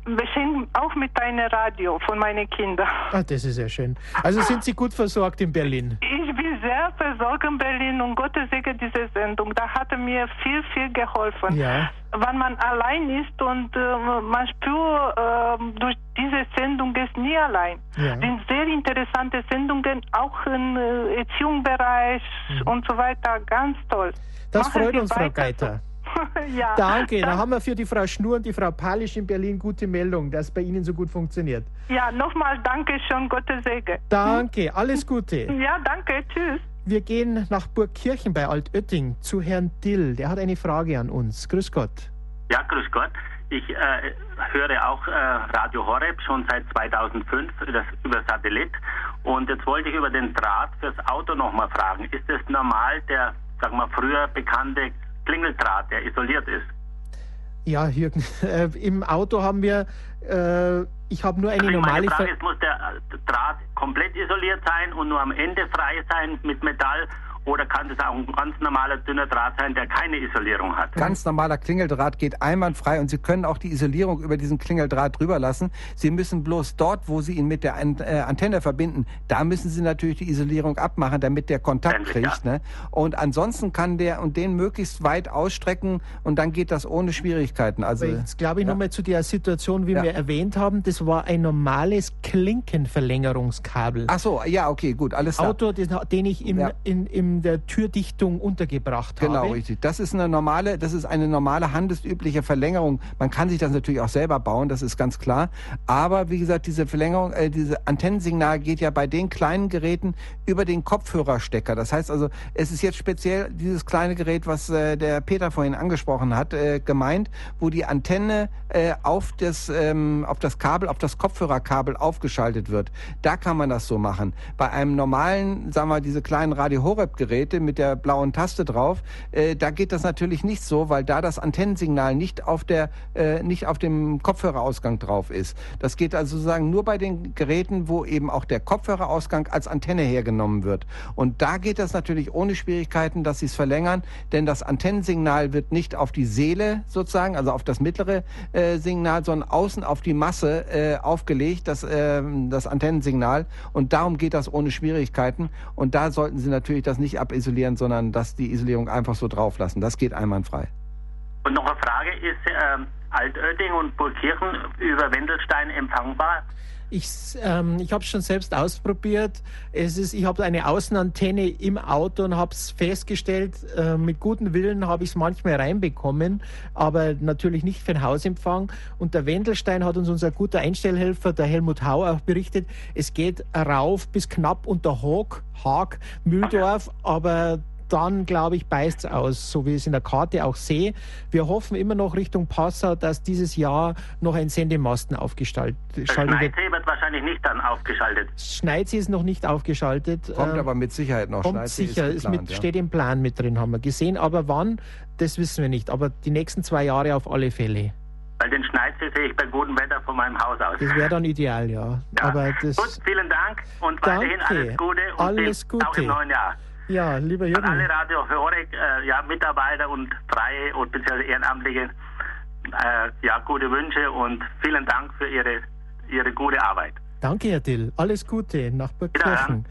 beschenkt auch mit einem Radio von meinen Kindern. Ah, das ist ja schön. Also sind Sie gut versorgt in Berlin? Ich bin sehr versorgt in Berlin und Gottes Segen diese Sendung. Da hat er mir viel, viel geholfen. Ja. Wenn man allein ist und äh, man spürt äh, durch diese Sendung ist nie allein. Ja. Sind sehr interessante Sendungen, auch im äh, Erziehungsbereich und so weiter. Ganz toll. Mhm. Das Machen freut Sie uns, Frau Geiter. [laughs] ja. Danke. Da haben wir für die Frau Schnur und die Frau Palisch in Berlin gute Meldung, dass bei Ihnen so gut funktioniert. Ja, nochmal danke schön, Gottes Segen. Danke. Alles Gute. Ja, danke. Tschüss. Wir gehen nach Burgkirchen bei Altötting zu Herrn Dill. Der hat eine Frage an uns. Grüß Gott. Ja, grüß Gott. Ich äh, höre auch äh, Radio Horeb schon seit 2005 das, über Satellit. Und jetzt wollte ich über den Draht fürs Auto nochmal fragen. Ist es normal, der, sagen wir, früher bekannte Klingeldraht, der isoliert ist? Ja, Jürgen, [laughs] äh, im Auto haben wir, äh, ich habe nur eine Also normale... meine Frage Ver ist, muss der Draht komplett isoliert sein und nur am Ende frei sein mit Metall? Oder kann das auch ein ganz normaler dünner Draht sein, der keine Isolierung hat? Ganz normaler Klingeldraht geht einwandfrei und Sie können auch die Isolierung über diesen Klingeldraht drüber lassen. Sie müssen bloß dort, wo Sie ihn mit der äh, Antenne verbinden, da müssen Sie natürlich die Isolierung abmachen, damit der Kontakt kriegt. Ne? Und ansonsten kann der und den möglichst weit ausstrecken und dann geht das ohne Schwierigkeiten. Also jetzt glaube ich ja. nochmal zu der Situation, wie ja. wir erwähnt haben, das war ein normales Klinkenverlängerungskabel. Ach so, ja, okay, gut, alles klar. Auto, den, ich im, ja. in, in der Türdichtung untergebracht genau, habe. Genau, richtig. Das ist eine normale, das ist eine normale handelsübliche Verlängerung. Man kann sich das natürlich auch selber bauen, das ist ganz klar. Aber wie gesagt, diese Verlängerung, äh, diese Antennensignal geht ja bei den kleinen Geräten über den Kopfhörerstecker. Das heißt also, es ist jetzt speziell dieses kleine Gerät, was äh, der Peter vorhin angesprochen hat, äh, gemeint, wo die Antenne äh, auf das ähm, auf das Kabel, auf das Kopfhörerkabel aufgeschaltet wird. Da kann man das so machen. Bei einem normalen, sagen wir, diese kleinen Radio Horeb Geräte mit der blauen Taste drauf, äh, da geht das natürlich nicht so, weil da das Antennensignal nicht auf der äh, nicht auf dem Kopfhörerausgang drauf ist. Das geht also sozusagen nur bei den Geräten, wo eben auch der Kopfhörerausgang als Antenne hergenommen wird. Und da geht das natürlich ohne Schwierigkeiten, dass sie es verlängern, denn das Antennensignal wird nicht auf die Seele sozusagen, also auf das mittlere äh, Signal, sondern außen auf die Masse äh, aufgelegt, das, äh, das Antennensignal. Und darum geht das ohne Schwierigkeiten. Und da sollten Sie natürlich das nicht abisolieren, sondern dass die Isolierung einfach so drauf lassen. Das geht einwandfrei. Und noch eine Frage, ist ähm, Altötting und Burgkirchen über Wendelstein empfangbar? Ich, ähm, ich habe es schon selbst ausprobiert. Es ist, ich habe eine Außenantenne im Auto und habe es festgestellt, äh, mit gutem Willen habe ich es manchmal reinbekommen, aber natürlich nicht für den Hausempfang. Und der Wendelstein hat uns unser guter Einstellhelfer, der Helmut Hau, auch berichtet, es geht rauf bis knapp unter Haag, Haag, Mühldorf, aber dann, glaube ich, beißt es aus, so wie ich es in der Karte auch sehe. Wir hoffen immer noch Richtung Passau, dass dieses Jahr noch ein Sendemasten aufgeschaltet wird. Schneidsee wird wahrscheinlich nicht dann aufgeschaltet. Schneidsee ist noch nicht aufgeschaltet. Kommt ähm, aber mit Sicherheit noch. Kommt Schneidsee sicher, ist geplant, mit, ja. steht im Plan mit drin, haben wir gesehen. Aber wann, das wissen wir nicht. Aber die nächsten zwei Jahre auf alle Fälle. Weil den Schneidsee sehe ich bei gutem Wetter von meinem Haus aus. Das wäre dann ideal, ja. ja. Aber das Gut, vielen Dank und weiterhin Danke. alles Gute und alles Gute. auch im neuen Jahr. Ja, lieber Jürgen. An alle Radio Horek, äh, ja, Mitarbeiter und Freie und beziehungsweise Ehrenamtliche, äh, ja, gute Wünsche und vielen Dank für Ihre, Ihre gute Arbeit. Danke, Herr Dill. Alles Gute nach Burgkirchen.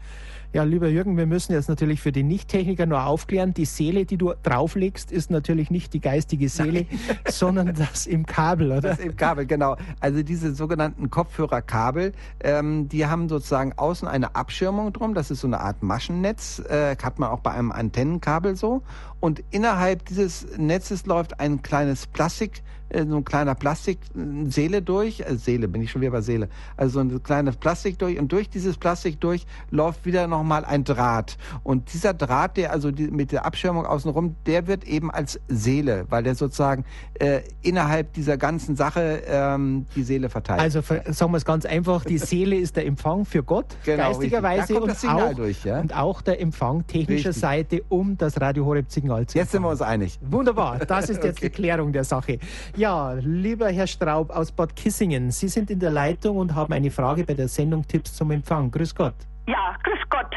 Ja, lieber Jürgen, wir müssen jetzt natürlich für die Nicht-Techniker nur aufklären, die Seele, die du drauflegst, ist natürlich nicht die geistige Seele, [laughs] sondern das im Kabel, oder? Das im Kabel, genau. Also diese sogenannten Kopfhörerkabel, ähm, die haben sozusagen außen eine Abschirmung drum, das ist so eine Art Maschennetz, äh, hat man auch bei einem Antennenkabel so. Und innerhalb dieses Netzes läuft ein kleines Plastik, so ein kleiner Plastikseele durch, äh, Seele, bin ich schon wieder bei Seele, also so ein kleines Plastik durch und durch dieses Plastik durch läuft wieder nochmal ein Draht. Und dieser Draht, der also die, mit der Abschirmung außenrum, der wird eben als Seele, weil der sozusagen äh, innerhalb dieser ganzen Sache ähm, die Seele verteilt. Also sagen wir es ganz einfach, die Seele ist der Empfang für Gott, [laughs] genau, geistigerweise und auch, durch, ja? und auch der Empfang technischer richtig. Seite, um das Radio Horeb Signal zu Jetzt empfangen. sind wir uns einig. Wunderbar, das ist jetzt [laughs] okay. die Klärung der Sache. Ja, lieber Herr Straub aus Bad Kissingen, Sie sind in der Leitung und haben eine Frage bei der Sendung Tipps zum Empfang. Grüß Gott. Ja, grüß Gott,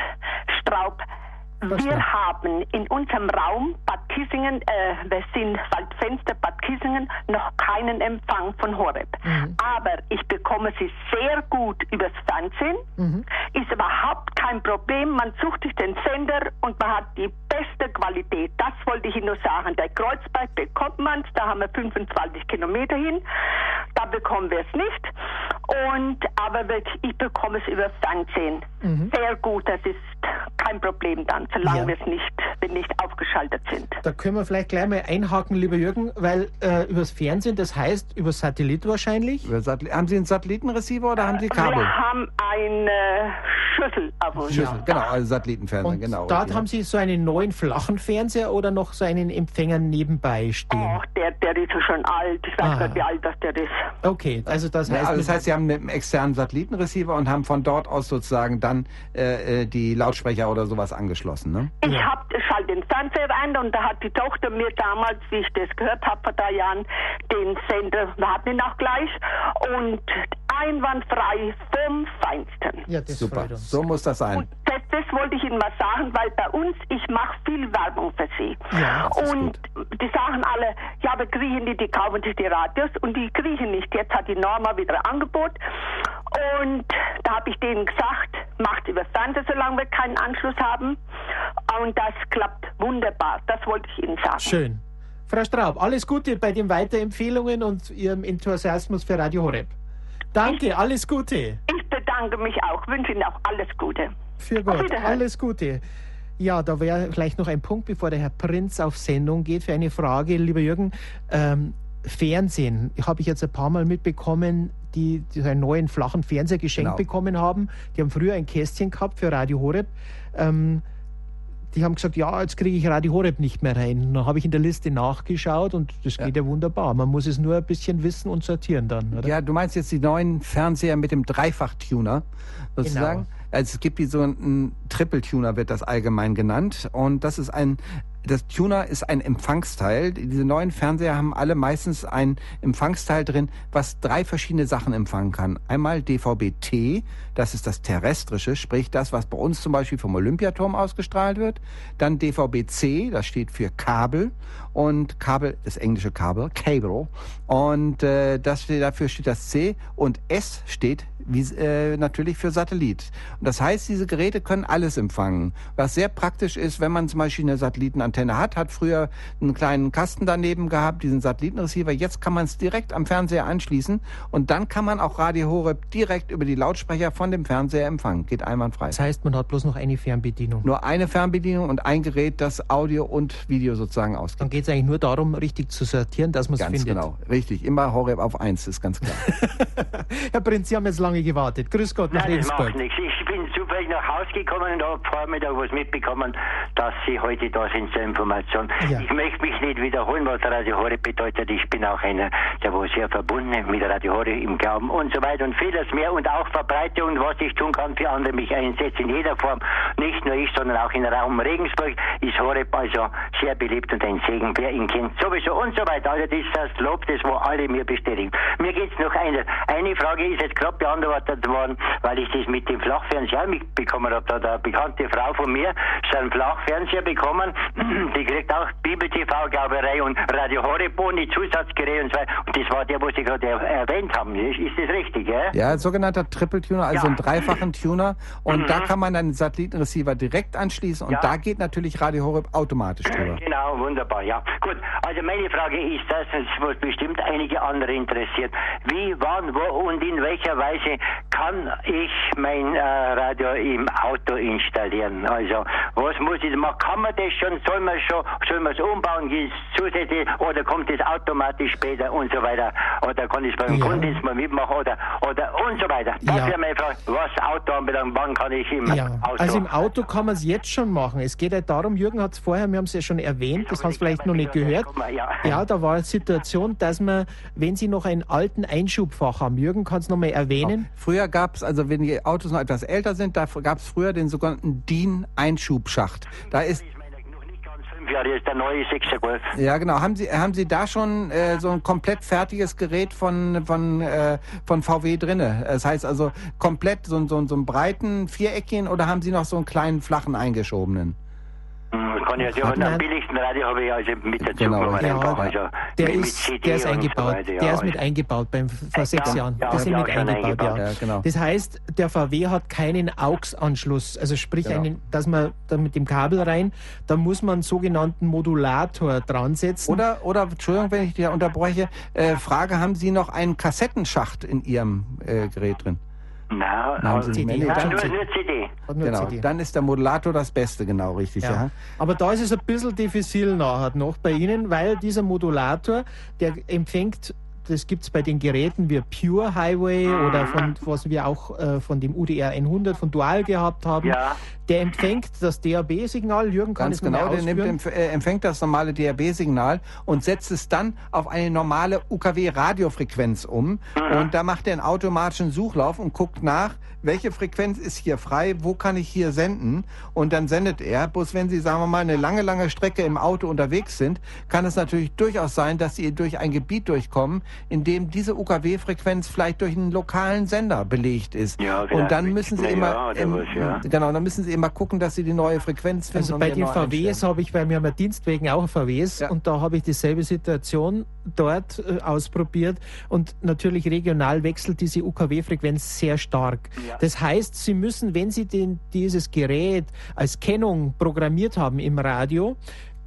Straub. Wir haben in unserem Raum Bad Kissingen, äh, wir sind Waldfenster Bad Kissingen, noch keinen Empfang von Horeb. Mhm. Aber ich bekomme sie sehr gut übers Fernsehen. Mhm. Ist überhaupt kein Problem. Man sucht sich den Sender und man hat die beste Qualität. Das wollte ich Ihnen nur sagen. Der Kreuzberg bekommt man es, da haben wir 25 Kilometer hin. Da bekommen wir es nicht. Und aber ich bekomme es übers Fernsehen. Mhm. Sehr gut. Das ist kein Problem dann solange ja. wir es nicht, wenn nicht aufgeschaltet sind. Da können wir vielleicht gleich mal einhaken, lieber Jürgen, weil äh, übers Fernsehen, das heißt über Satellit wahrscheinlich. Über Satellit. Haben Sie einen Satellitenreceiver oder äh, haben Sie Kabel? Wir haben eine Schüssel abonniert. Schüssel, genau, also Satellitenfernseher, Und genau. Dort haben Sie so einen neuen flachen Fernseher oder noch so einen Empfänger nebenbei stehen? Ach, der, der ist schon alt. Ich weiß ah. nicht, wie alt das der ist. Okay, also das heißt... Ja, also das heißt, Sie haben einen externen Satellitenreceiver und haben von dort aus sozusagen dann äh, äh die Lautsprecher oder sowas angeschlossen, ne? Ich ja. hab, schalte den Fernseher ein und da hat die Tochter mir damals, wie ich das gehört habe vor drei Jahren, den Sender, wir hatten ihn auch gleich und einwandfrei vom Feinsten. Ja, das Super, so muss das sein. Und das, das, wollte ich Ihnen mal sagen, weil bei uns, ich mache viel Werbung für Sie. Ja, und die sagen alle, ja, aber kriegen die, die kaufen sich die Radios und die kriegen nicht. Jetzt hat die Norma wieder ein Angebot und da habe ich denen gesagt, macht über Fernsehen, solange wir keinen Anschluss haben. Und das klappt wunderbar. Das wollte ich Ihnen sagen. Schön. Frau Straub, alles Gute bei den Weiterempfehlungen und Ihrem Enthusiasmus für Radio Horeb. Danke, ich, alles Gute. Ich bedanke mich auch, wünsche Ihnen auch alles Gute. Für Gott, alles Gute. Ja, da wäre vielleicht noch ein Punkt, bevor der Herr Prinz auf Sendung geht, für eine Frage. Lieber Jürgen, ähm, Fernsehen, habe ich jetzt ein paar Mal mitbekommen, die, die einen neuen flachen Fernseher geschenkt genau. bekommen haben. Die haben früher ein Kästchen gehabt für Radio Horeb. Ähm, die haben gesagt, ja, jetzt kriege ich Radio Horeb nicht mehr rein. Dann habe ich in der Liste nachgeschaut und das geht ja. ja wunderbar. Man muss es nur ein bisschen wissen und sortieren dann, oder? Ja, du meinst jetzt die neuen Fernseher mit dem Dreifach-Tuner sozusagen? Genau. Also es gibt die sogenannten Triple-Tuner, wird das allgemein genannt. Und das ist ein das Tuner ist ein Empfangsteil. Diese neuen Fernseher haben alle meistens ein Empfangsteil drin, was drei verschiedene Sachen empfangen kann. Einmal DVB-T, das ist das terrestrische, sprich das, was bei uns zum Beispiel vom Olympiaturm ausgestrahlt wird. Dann DVB-C, das steht für Kabel und Kabel, das englische Kabel, Cable. Und äh, das steht, dafür steht das C und S steht wie, äh, natürlich für Satellit. Und das heißt, diese Geräte können alles empfangen. Was sehr praktisch ist, wenn man zum Beispiel eine Satellitenantenne hat, hat früher einen kleinen Kasten daneben gehabt, diesen Satellitenreceiver. Jetzt kann man es direkt am Fernseher anschließen und dann kann man auch Radio Horeb direkt über die Lautsprecher von dem Fernseher empfangen. Geht einwandfrei. Das heißt, man hat bloß noch eine Fernbedienung. Nur eine Fernbedienung und ein Gerät, das Audio und Video sozusagen ausgibt. Dann geht es eigentlich nur darum, richtig zu sortieren, dass man es findet. Ganz genau, richtig. Immer Horeb auf eins, ist ganz klar. [laughs] Herr Prinz, Sie haben jetzt lange gewartet. Grüß Gott nach Nein, das macht nichts. Ich bin zufällig nach Hause gekommen und habe Vormittag was mitbekommen, dass Sie heute da sind Information. Ja. Ich möchte mich nicht wiederholen, was Radio Horeb bedeutet. Ich bin auch einer, der wo sehr verbunden mit Radio Horeb im Glauben und so weiter und vieles mehr und auch verbreite und was ich tun kann für andere mich einsetze in jeder Form. Nicht nur ich, sondern auch in Raum Regensburg ist Horeb also sehr beliebt und ein Segen, wer ihn kennt sowieso und so weiter. Also das ist das Lob, das wo alle mir bestätigen. Mir geht es noch eine. Eine Frage ist jetzt gerade beantwortet worden, weil ich das mit dem Flachfernseher mitbekommen habe. Da hat eine bekannte Frau von mir so einen Flachfernseher bekommen, die kriegt auch Bibel-TV, Glauberei und Radio Horeb ohne Zusatzgerät und so weiter. Und das war der, was Sie gerade erwähnt haben. Ist, ist das richtig, ja? Ja, sogenannter Triple-Tuner, also ja. ein dreifachen Tuner. Und mhm. da kann man den Satellitenreceiver direkt anschließen und ja. da geht natürlich Radio Horeb automatisch drüber. Genau, wunderbar, ja. Gut, also meine Frage ist das, was bestimmt einige andere interessiert. Wie, wann, wo und in welcher Weise kann ich mein äh, Radio im Auto installieren? Also, was muss ich machen? Kann man das schon? Soll man schon, soll man es umbauen zusätzlich oder kommt es automatisch später und so weiter? Oder kann ich es beim ja. Kundendienst mal mitmachen oder, oder und so weiter? Das ja. wäre meine Frage, was Auto anbelangt, wann kann ich im ja. Auto? Also im Auto kann man es jetzt schon machen. Es geht halt darum, Jürgen hat es vorher, wir haben es ja schon erwähnt, das haben Sie vielleicht noch nicht gehört. Ja. ja, da war eine Situation, dass man, wenn Sie noch einen alten Einschubfach haben, Jürgen kann es nochmal erwähnen. Früher gab es, also wenn die Autos noch etwas älter sind, da gab es früher den sogenannten DIN-Einschubschacht. Da ist Jahre ist der neue 6er Golf. Ja, genau. Haben Sie, haben Sie da schon äh, so ein komplett fertiges Gerät von, von, äh, von VW drinne? Das heißt also komplett so, so, so einen breiten Viereckchen oder haben Sie noch so einen kleinen flachen eingeschobenen? Kann ich also am billigsten Radio habe ich also mit dazu genau, ja, also der, ist, der ist eingebaut. So weiter, ja, der ist mit also eingebaut beim, vor sechs ja, Jahren. Ja, das sind mit eingebaut, eingebaut, ja. genau. Das heißt, der VW hat keinen AUX-Anschluss, also sprich, genau. einen, dass man da mit dem Kabel rein, da muss man einen sogenannten Modulator dran setzen. Oder, oder Entschuldigung, wenn ich dich unterbreche, äh, Frage, haben Sie noch einen Kassettenschacht in Ihrem äh, Gerät drin? Na, Nein, also CD. Dann, nur, nur CD. Genau, CD. dann ist der Modulator das Beste, genau, richtig, ja. ja. Aber da ist es ein bisschen diffizil nachher noch bei Ihnen, weil dieser Modulator, der empfängt das gibt es bei den Geräten wie Pure Highway mhm. oder von was wir auch äh, von dem UDR 100 von Dual gehabt haben. Ja. Der empfängt das DAB-Signal. Jürgen kann Ganz es genau, der nimmt, äh, empfängt das normale DAB-Signal und setzt es dann auf eine normale UKW-Radiofrequenz um. Mhm. Und da macht er einen automatischen Suchlauf und guckt nach, welche Frequenz ist hier frei, wo kann ich hier senden. Und dann sendet er. Bloß wenn Sie, sagen wir mal, eine lange, lange Strecke im Auto unterwegs sind, kann es natürlich durchaus sein, dass Sie durch ein Gebiet durchkommen, indem diese UKW-Frequenz vielleicht durch einen lokalen Sender belegt ist. Ja, und dann müssen Sie immer, ja, im, was, ja. genau, dann müssen Sie immer gucken, dass Sie die neue Frequenz finden. Also bei den VWs habe ich, weil wir haben ja Dienstwegen auch VWs ja. und da habe ich dieselbe Situation dort äh, ausprobiert und natürlich regional wechselt diese UKW-Frequenz sehr stark. Das heißt, Sie müssen, wenn Sie den, dieses Gerät als Kennung programmiert haben im Radio,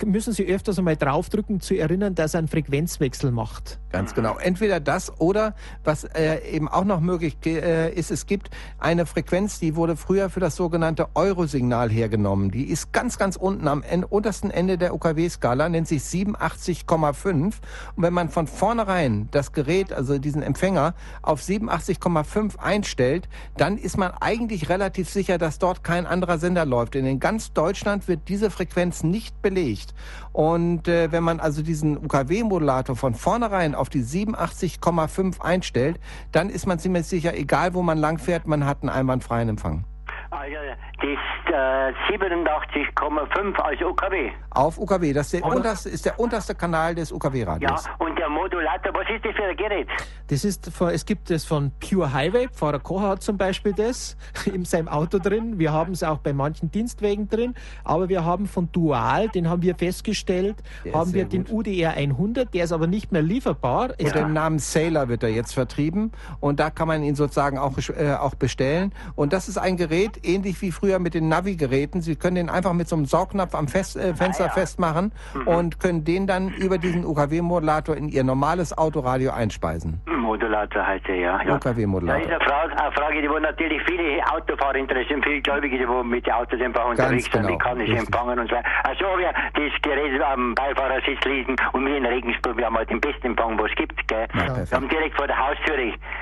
müssen Sie öfters einmal draufdrücken, zu erinnern, dass er einen Frequenzwechsel macht. Ganz genau. Entweder das oder was äh, eben auch noch möglich äh, ist, es gibt eine Frequenz, die wurde früher für das sogenannte Eurosignal hergenommen. Die ist ganz, ganz unten am Ende, untersten Ende der UKW-Skala, nennt sich 87,5. Und wenn man von vornherein das Gerät, also diesen Empfänger, auf 87,5 einstellt, dann ist man eigentlich relativ sicher, dass dort kein anderer Sender läuft. Denn in ganz Deutschland wird diese Frequenz nicht belegt nicht. Und äh, wenn man also diesen UKW-Modulator von vornherein auf die 87,5 einstellt, dann ist man ziemlich sicher, egal wo man langfährt, man hat einen einwandfreien Empfang. Also das äh, 87,5 als UKW. Auf UKW, das ist der, unterste, ist der unterste Kanal des UKW-Radios. Ja, und Modulator, was ist das für ein Gerät? Das ist, es gibt es von Pure Highway, Pfarrer Kocher hat zum Beispiel das [laughs] in seinem Auto drin. Wir haben es auch bei manchen Dienstwegen drin, aber wir haben von Dual, den haben wir festgestellt, der haben wir den gut. UDR 100, der ist aber nicht mehr lieferbar. Unter dem Namen Sailor wird er jetzt vertrieben und da kann man ihn sozusagen auch, äh, auch bestellen. Und das ist ein Gerät, ähnlich wie früher mit den Navi-Geräten. Sie können den einfach mit so einem Saugnapf am Fest, äh, Fenster ah, ja. festmachen mhm. und können den dann über diesen UKW-Modulator in Ihr normales Autoradio einspeisen. Modulator heißt er, ja. ja. UKW-Modulator. Das ist eine Frage, eine Frage, die wo natürlich viele Autofahrer interessieren, viele Gläubige, die wo mit den Autos einfach unterwegs genau. sind, wie kann ich Richtig. empfangen und so weiter. Also wir das Gerät am Beifahrersitz liegen und wir in Regensburg, wir haben halt den besten Empfang, was es gibt, gell. Ja, wir haben direkt vor der Haustür.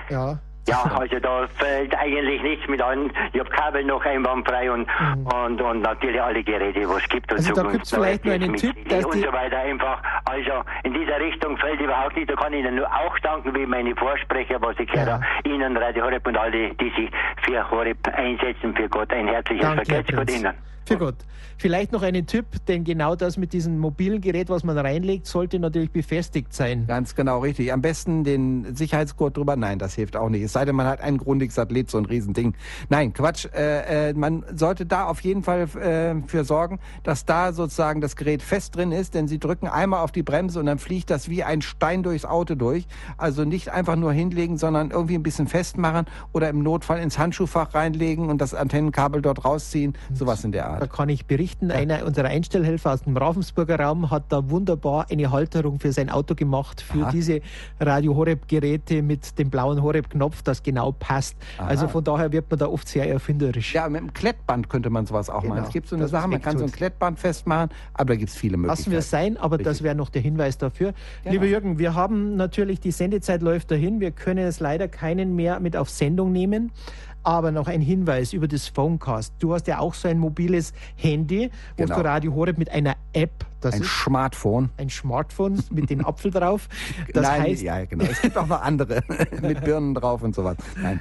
Ja. Ja, [laughs] also da fällt eigentlich nichts mit an. Ich habe Kabel noch einwandfrei und, mhm. und, und natürlich alle Geräte, was es gibt. Und also da gibt es vielleicht nur einen Tipp, dass und so weiter einfach. Also in dieser Richtung fällt überhaupt nicht. Da kann ich Ihnen nur auch danken, wie meine Vorsprecher, was ich ja. Ihnen, Radio Horeb und alle, die sich für Horeb einsetzen, für Gott. Ein herzliches Vergelt's Gott Ihnen. Für Gott. Vielleicht noch einen Tipp, denn genau das mit diesem mobilen Gerät, was man reinlegt, sollte natürlich befestigt sein. Ganz genau, richtig. Am besten den Sicherheitsgurt drüber. Nein, das hilft auch nicht. Es sei denn, man hat einen Grundig-Satellit, so ein Riesending. Nein, Quatsch. Äh, äh, man sollte da auf jeden Fall äh, für sorgen, dass da sozusagen das Gerät fest drin ist, denn Sie drücken einmal auf die Bremse und dann fliegt das wie ein Stein durchs Auto durch. Also nicht einfach nur hinlegen, sondern irgendwie ein bisschen festmachen oder im Notfall ins Handschuhfach reinlegen und das Antennenkabel dort rausziehen. Sowas in der Art. Da kann ich berichten berichten, einer unserer Einstellhelfer aus dem Ravensburger Raum hat da wunderbar eine Halterung für sein Auto gemacht, für Aha. diese Radio Horeb Geräte mit dem blauen Horeb Knopf, das genau passt. Aha. Also von daher wird man da oft sehr erfinderisch. Ja, mit einem Klettband könnte man sowas auch genau. machen. Es gibt so eine das Sache, man kann so ein Klettband festmachen, aber da gibt es viele Möglichkeiten. Lassen wir es sein, aber Richtig. das wäre noch der Hinweis dafür. Genau. Lieber Jürgen, wir haben natürlich, die Sendezeit läuft dahin, wir können es leider keinen mehr mit auf Sendung nehmen. Aber noch ein Hinweis über das Phonecast. Du hast ja auch so ein mobiles Handy, wo genau. du Radio Horeb mit einer App das ein Smartphone. Ein Smartphone mit dem Apfel drauf. [laughs] Das Nein, heißt, ja, genau. Es gibt auch noch andere [laughs] [laughs] mit Birnen drauf und so was. Nein.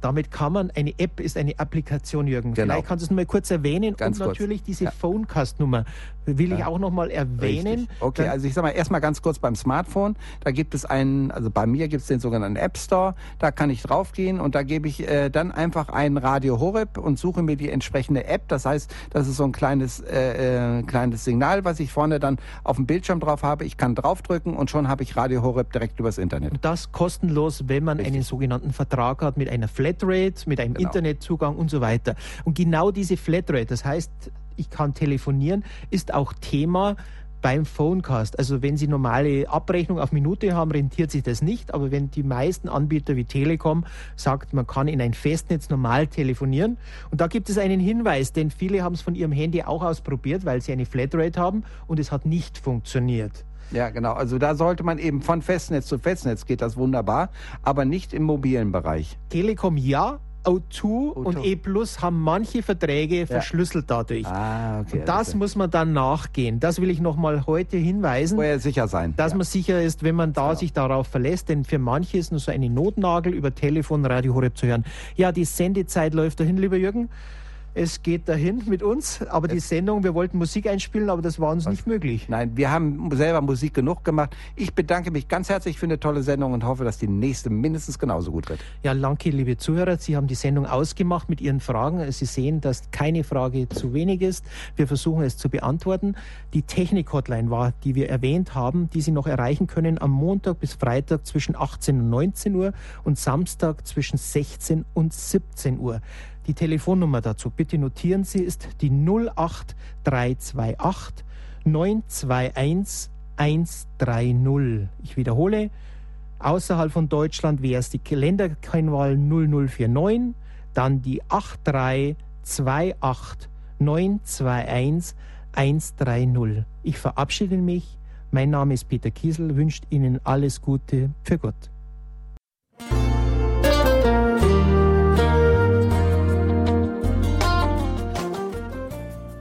Damit kann man, eine App ist eine Applikation, Jürgen. Genau. Vielleicht kannst du es mal kurz erwähnen. Ganz und natürlich kurz. diese ja. Phonecast-Nummer will ich auch noch mal erwähnen. Richtig. Okay, also ich sage mal erstmal ganz kurz beim Smartphone. Da gibt es einen, also bei mir gibt es den sogenannten App Store. Da kann ich draufgehen und da gebe ich äh, dann einfach ein Radio Horeb und suche mir die entsprechende App. Das heißt, das ist so ein kleines, äh, äh, kleines Signal, was ich vorne dann auf dem Bildschirm drauf habe. Ich kann draufdrücken und schon habe ich Radio Horeb direkt übers Internet. Und das kostenlos, wenn man Richtig. einen sogenannten Vertrag hat mit einer Flatrate, mit einem genau. Internetzugang und so weiter. Und genau diese Flatrate, das heißt, ich kann telefonieren, ist auch Thema beim Phonecast. Also wenn Sie normale Abrechnung auf Minute haben, rentiert sich das nicht. Aber wenn die meisten Anbieter wie Telekom sagt, man kann in ein Festnetz normal telefonieren. Und da gibt es einen Hinweis, denn viele haben es von ihrem Handy auch ausprobiert, weil sie eine Flatrate haben und es hat nicht funktioniert. Ja, genau. Also da sollte man eben von Festnetz zu Festnetz geht das wunderbar, aber nicht im mobilen Bereich. Telekom ja, O2, O2, und E Plus haben manche Verträge ja. verschlüsselt dadurch. Ah, okay, das okay. muss man dann nachgehen. Das will ich nochmal heute hinweisen. Vorher sicher sein. Dass ja. man sicher ist, wenn man da genau. sich darauf verlässt, denn für manche ist nur so eine Notnagel über Telefon, Radio Horeb zu hören. Ja, die Sendezeit läuft dahin, lieber Jürgen. Es geht dahin mit uns, aber die Sendung, wir wollten Musik einspielen, aber das war uns nicht möglich. Nein, wir haben selber Musik genug gemacht. Ich bedanke mich ganz herzlich für eine tolle Sendung und hoffe, dass die nächste mindestens genauso gut wird. Ja, danke, liebe Zuhörer. Sie haben die Sendung ausgemacht mit Ihren Fragen. Sie sehen, dass keine Frage zu wenig ist. Wir versuchen es zu beantworten. Die Technik-Hotline war, die wir erwähnt haben, die Sie noch erreichen können am Montag bis Freitag zwischen 18 und 19 Uhr und Samstag zwischen 16 und 17 Uhr. Die Telefonnummer dazu, bitte notieren Sie, ist die 08328 921 130. Ich wiederhole, außerhalb von Deutschland wäre es die Länderkennwahl 0049, dann die 8328 921 130. Ich verabschiede mich. Mein Name ist Peter Kiesel, wünscht Ihnen alles Gute für Gott.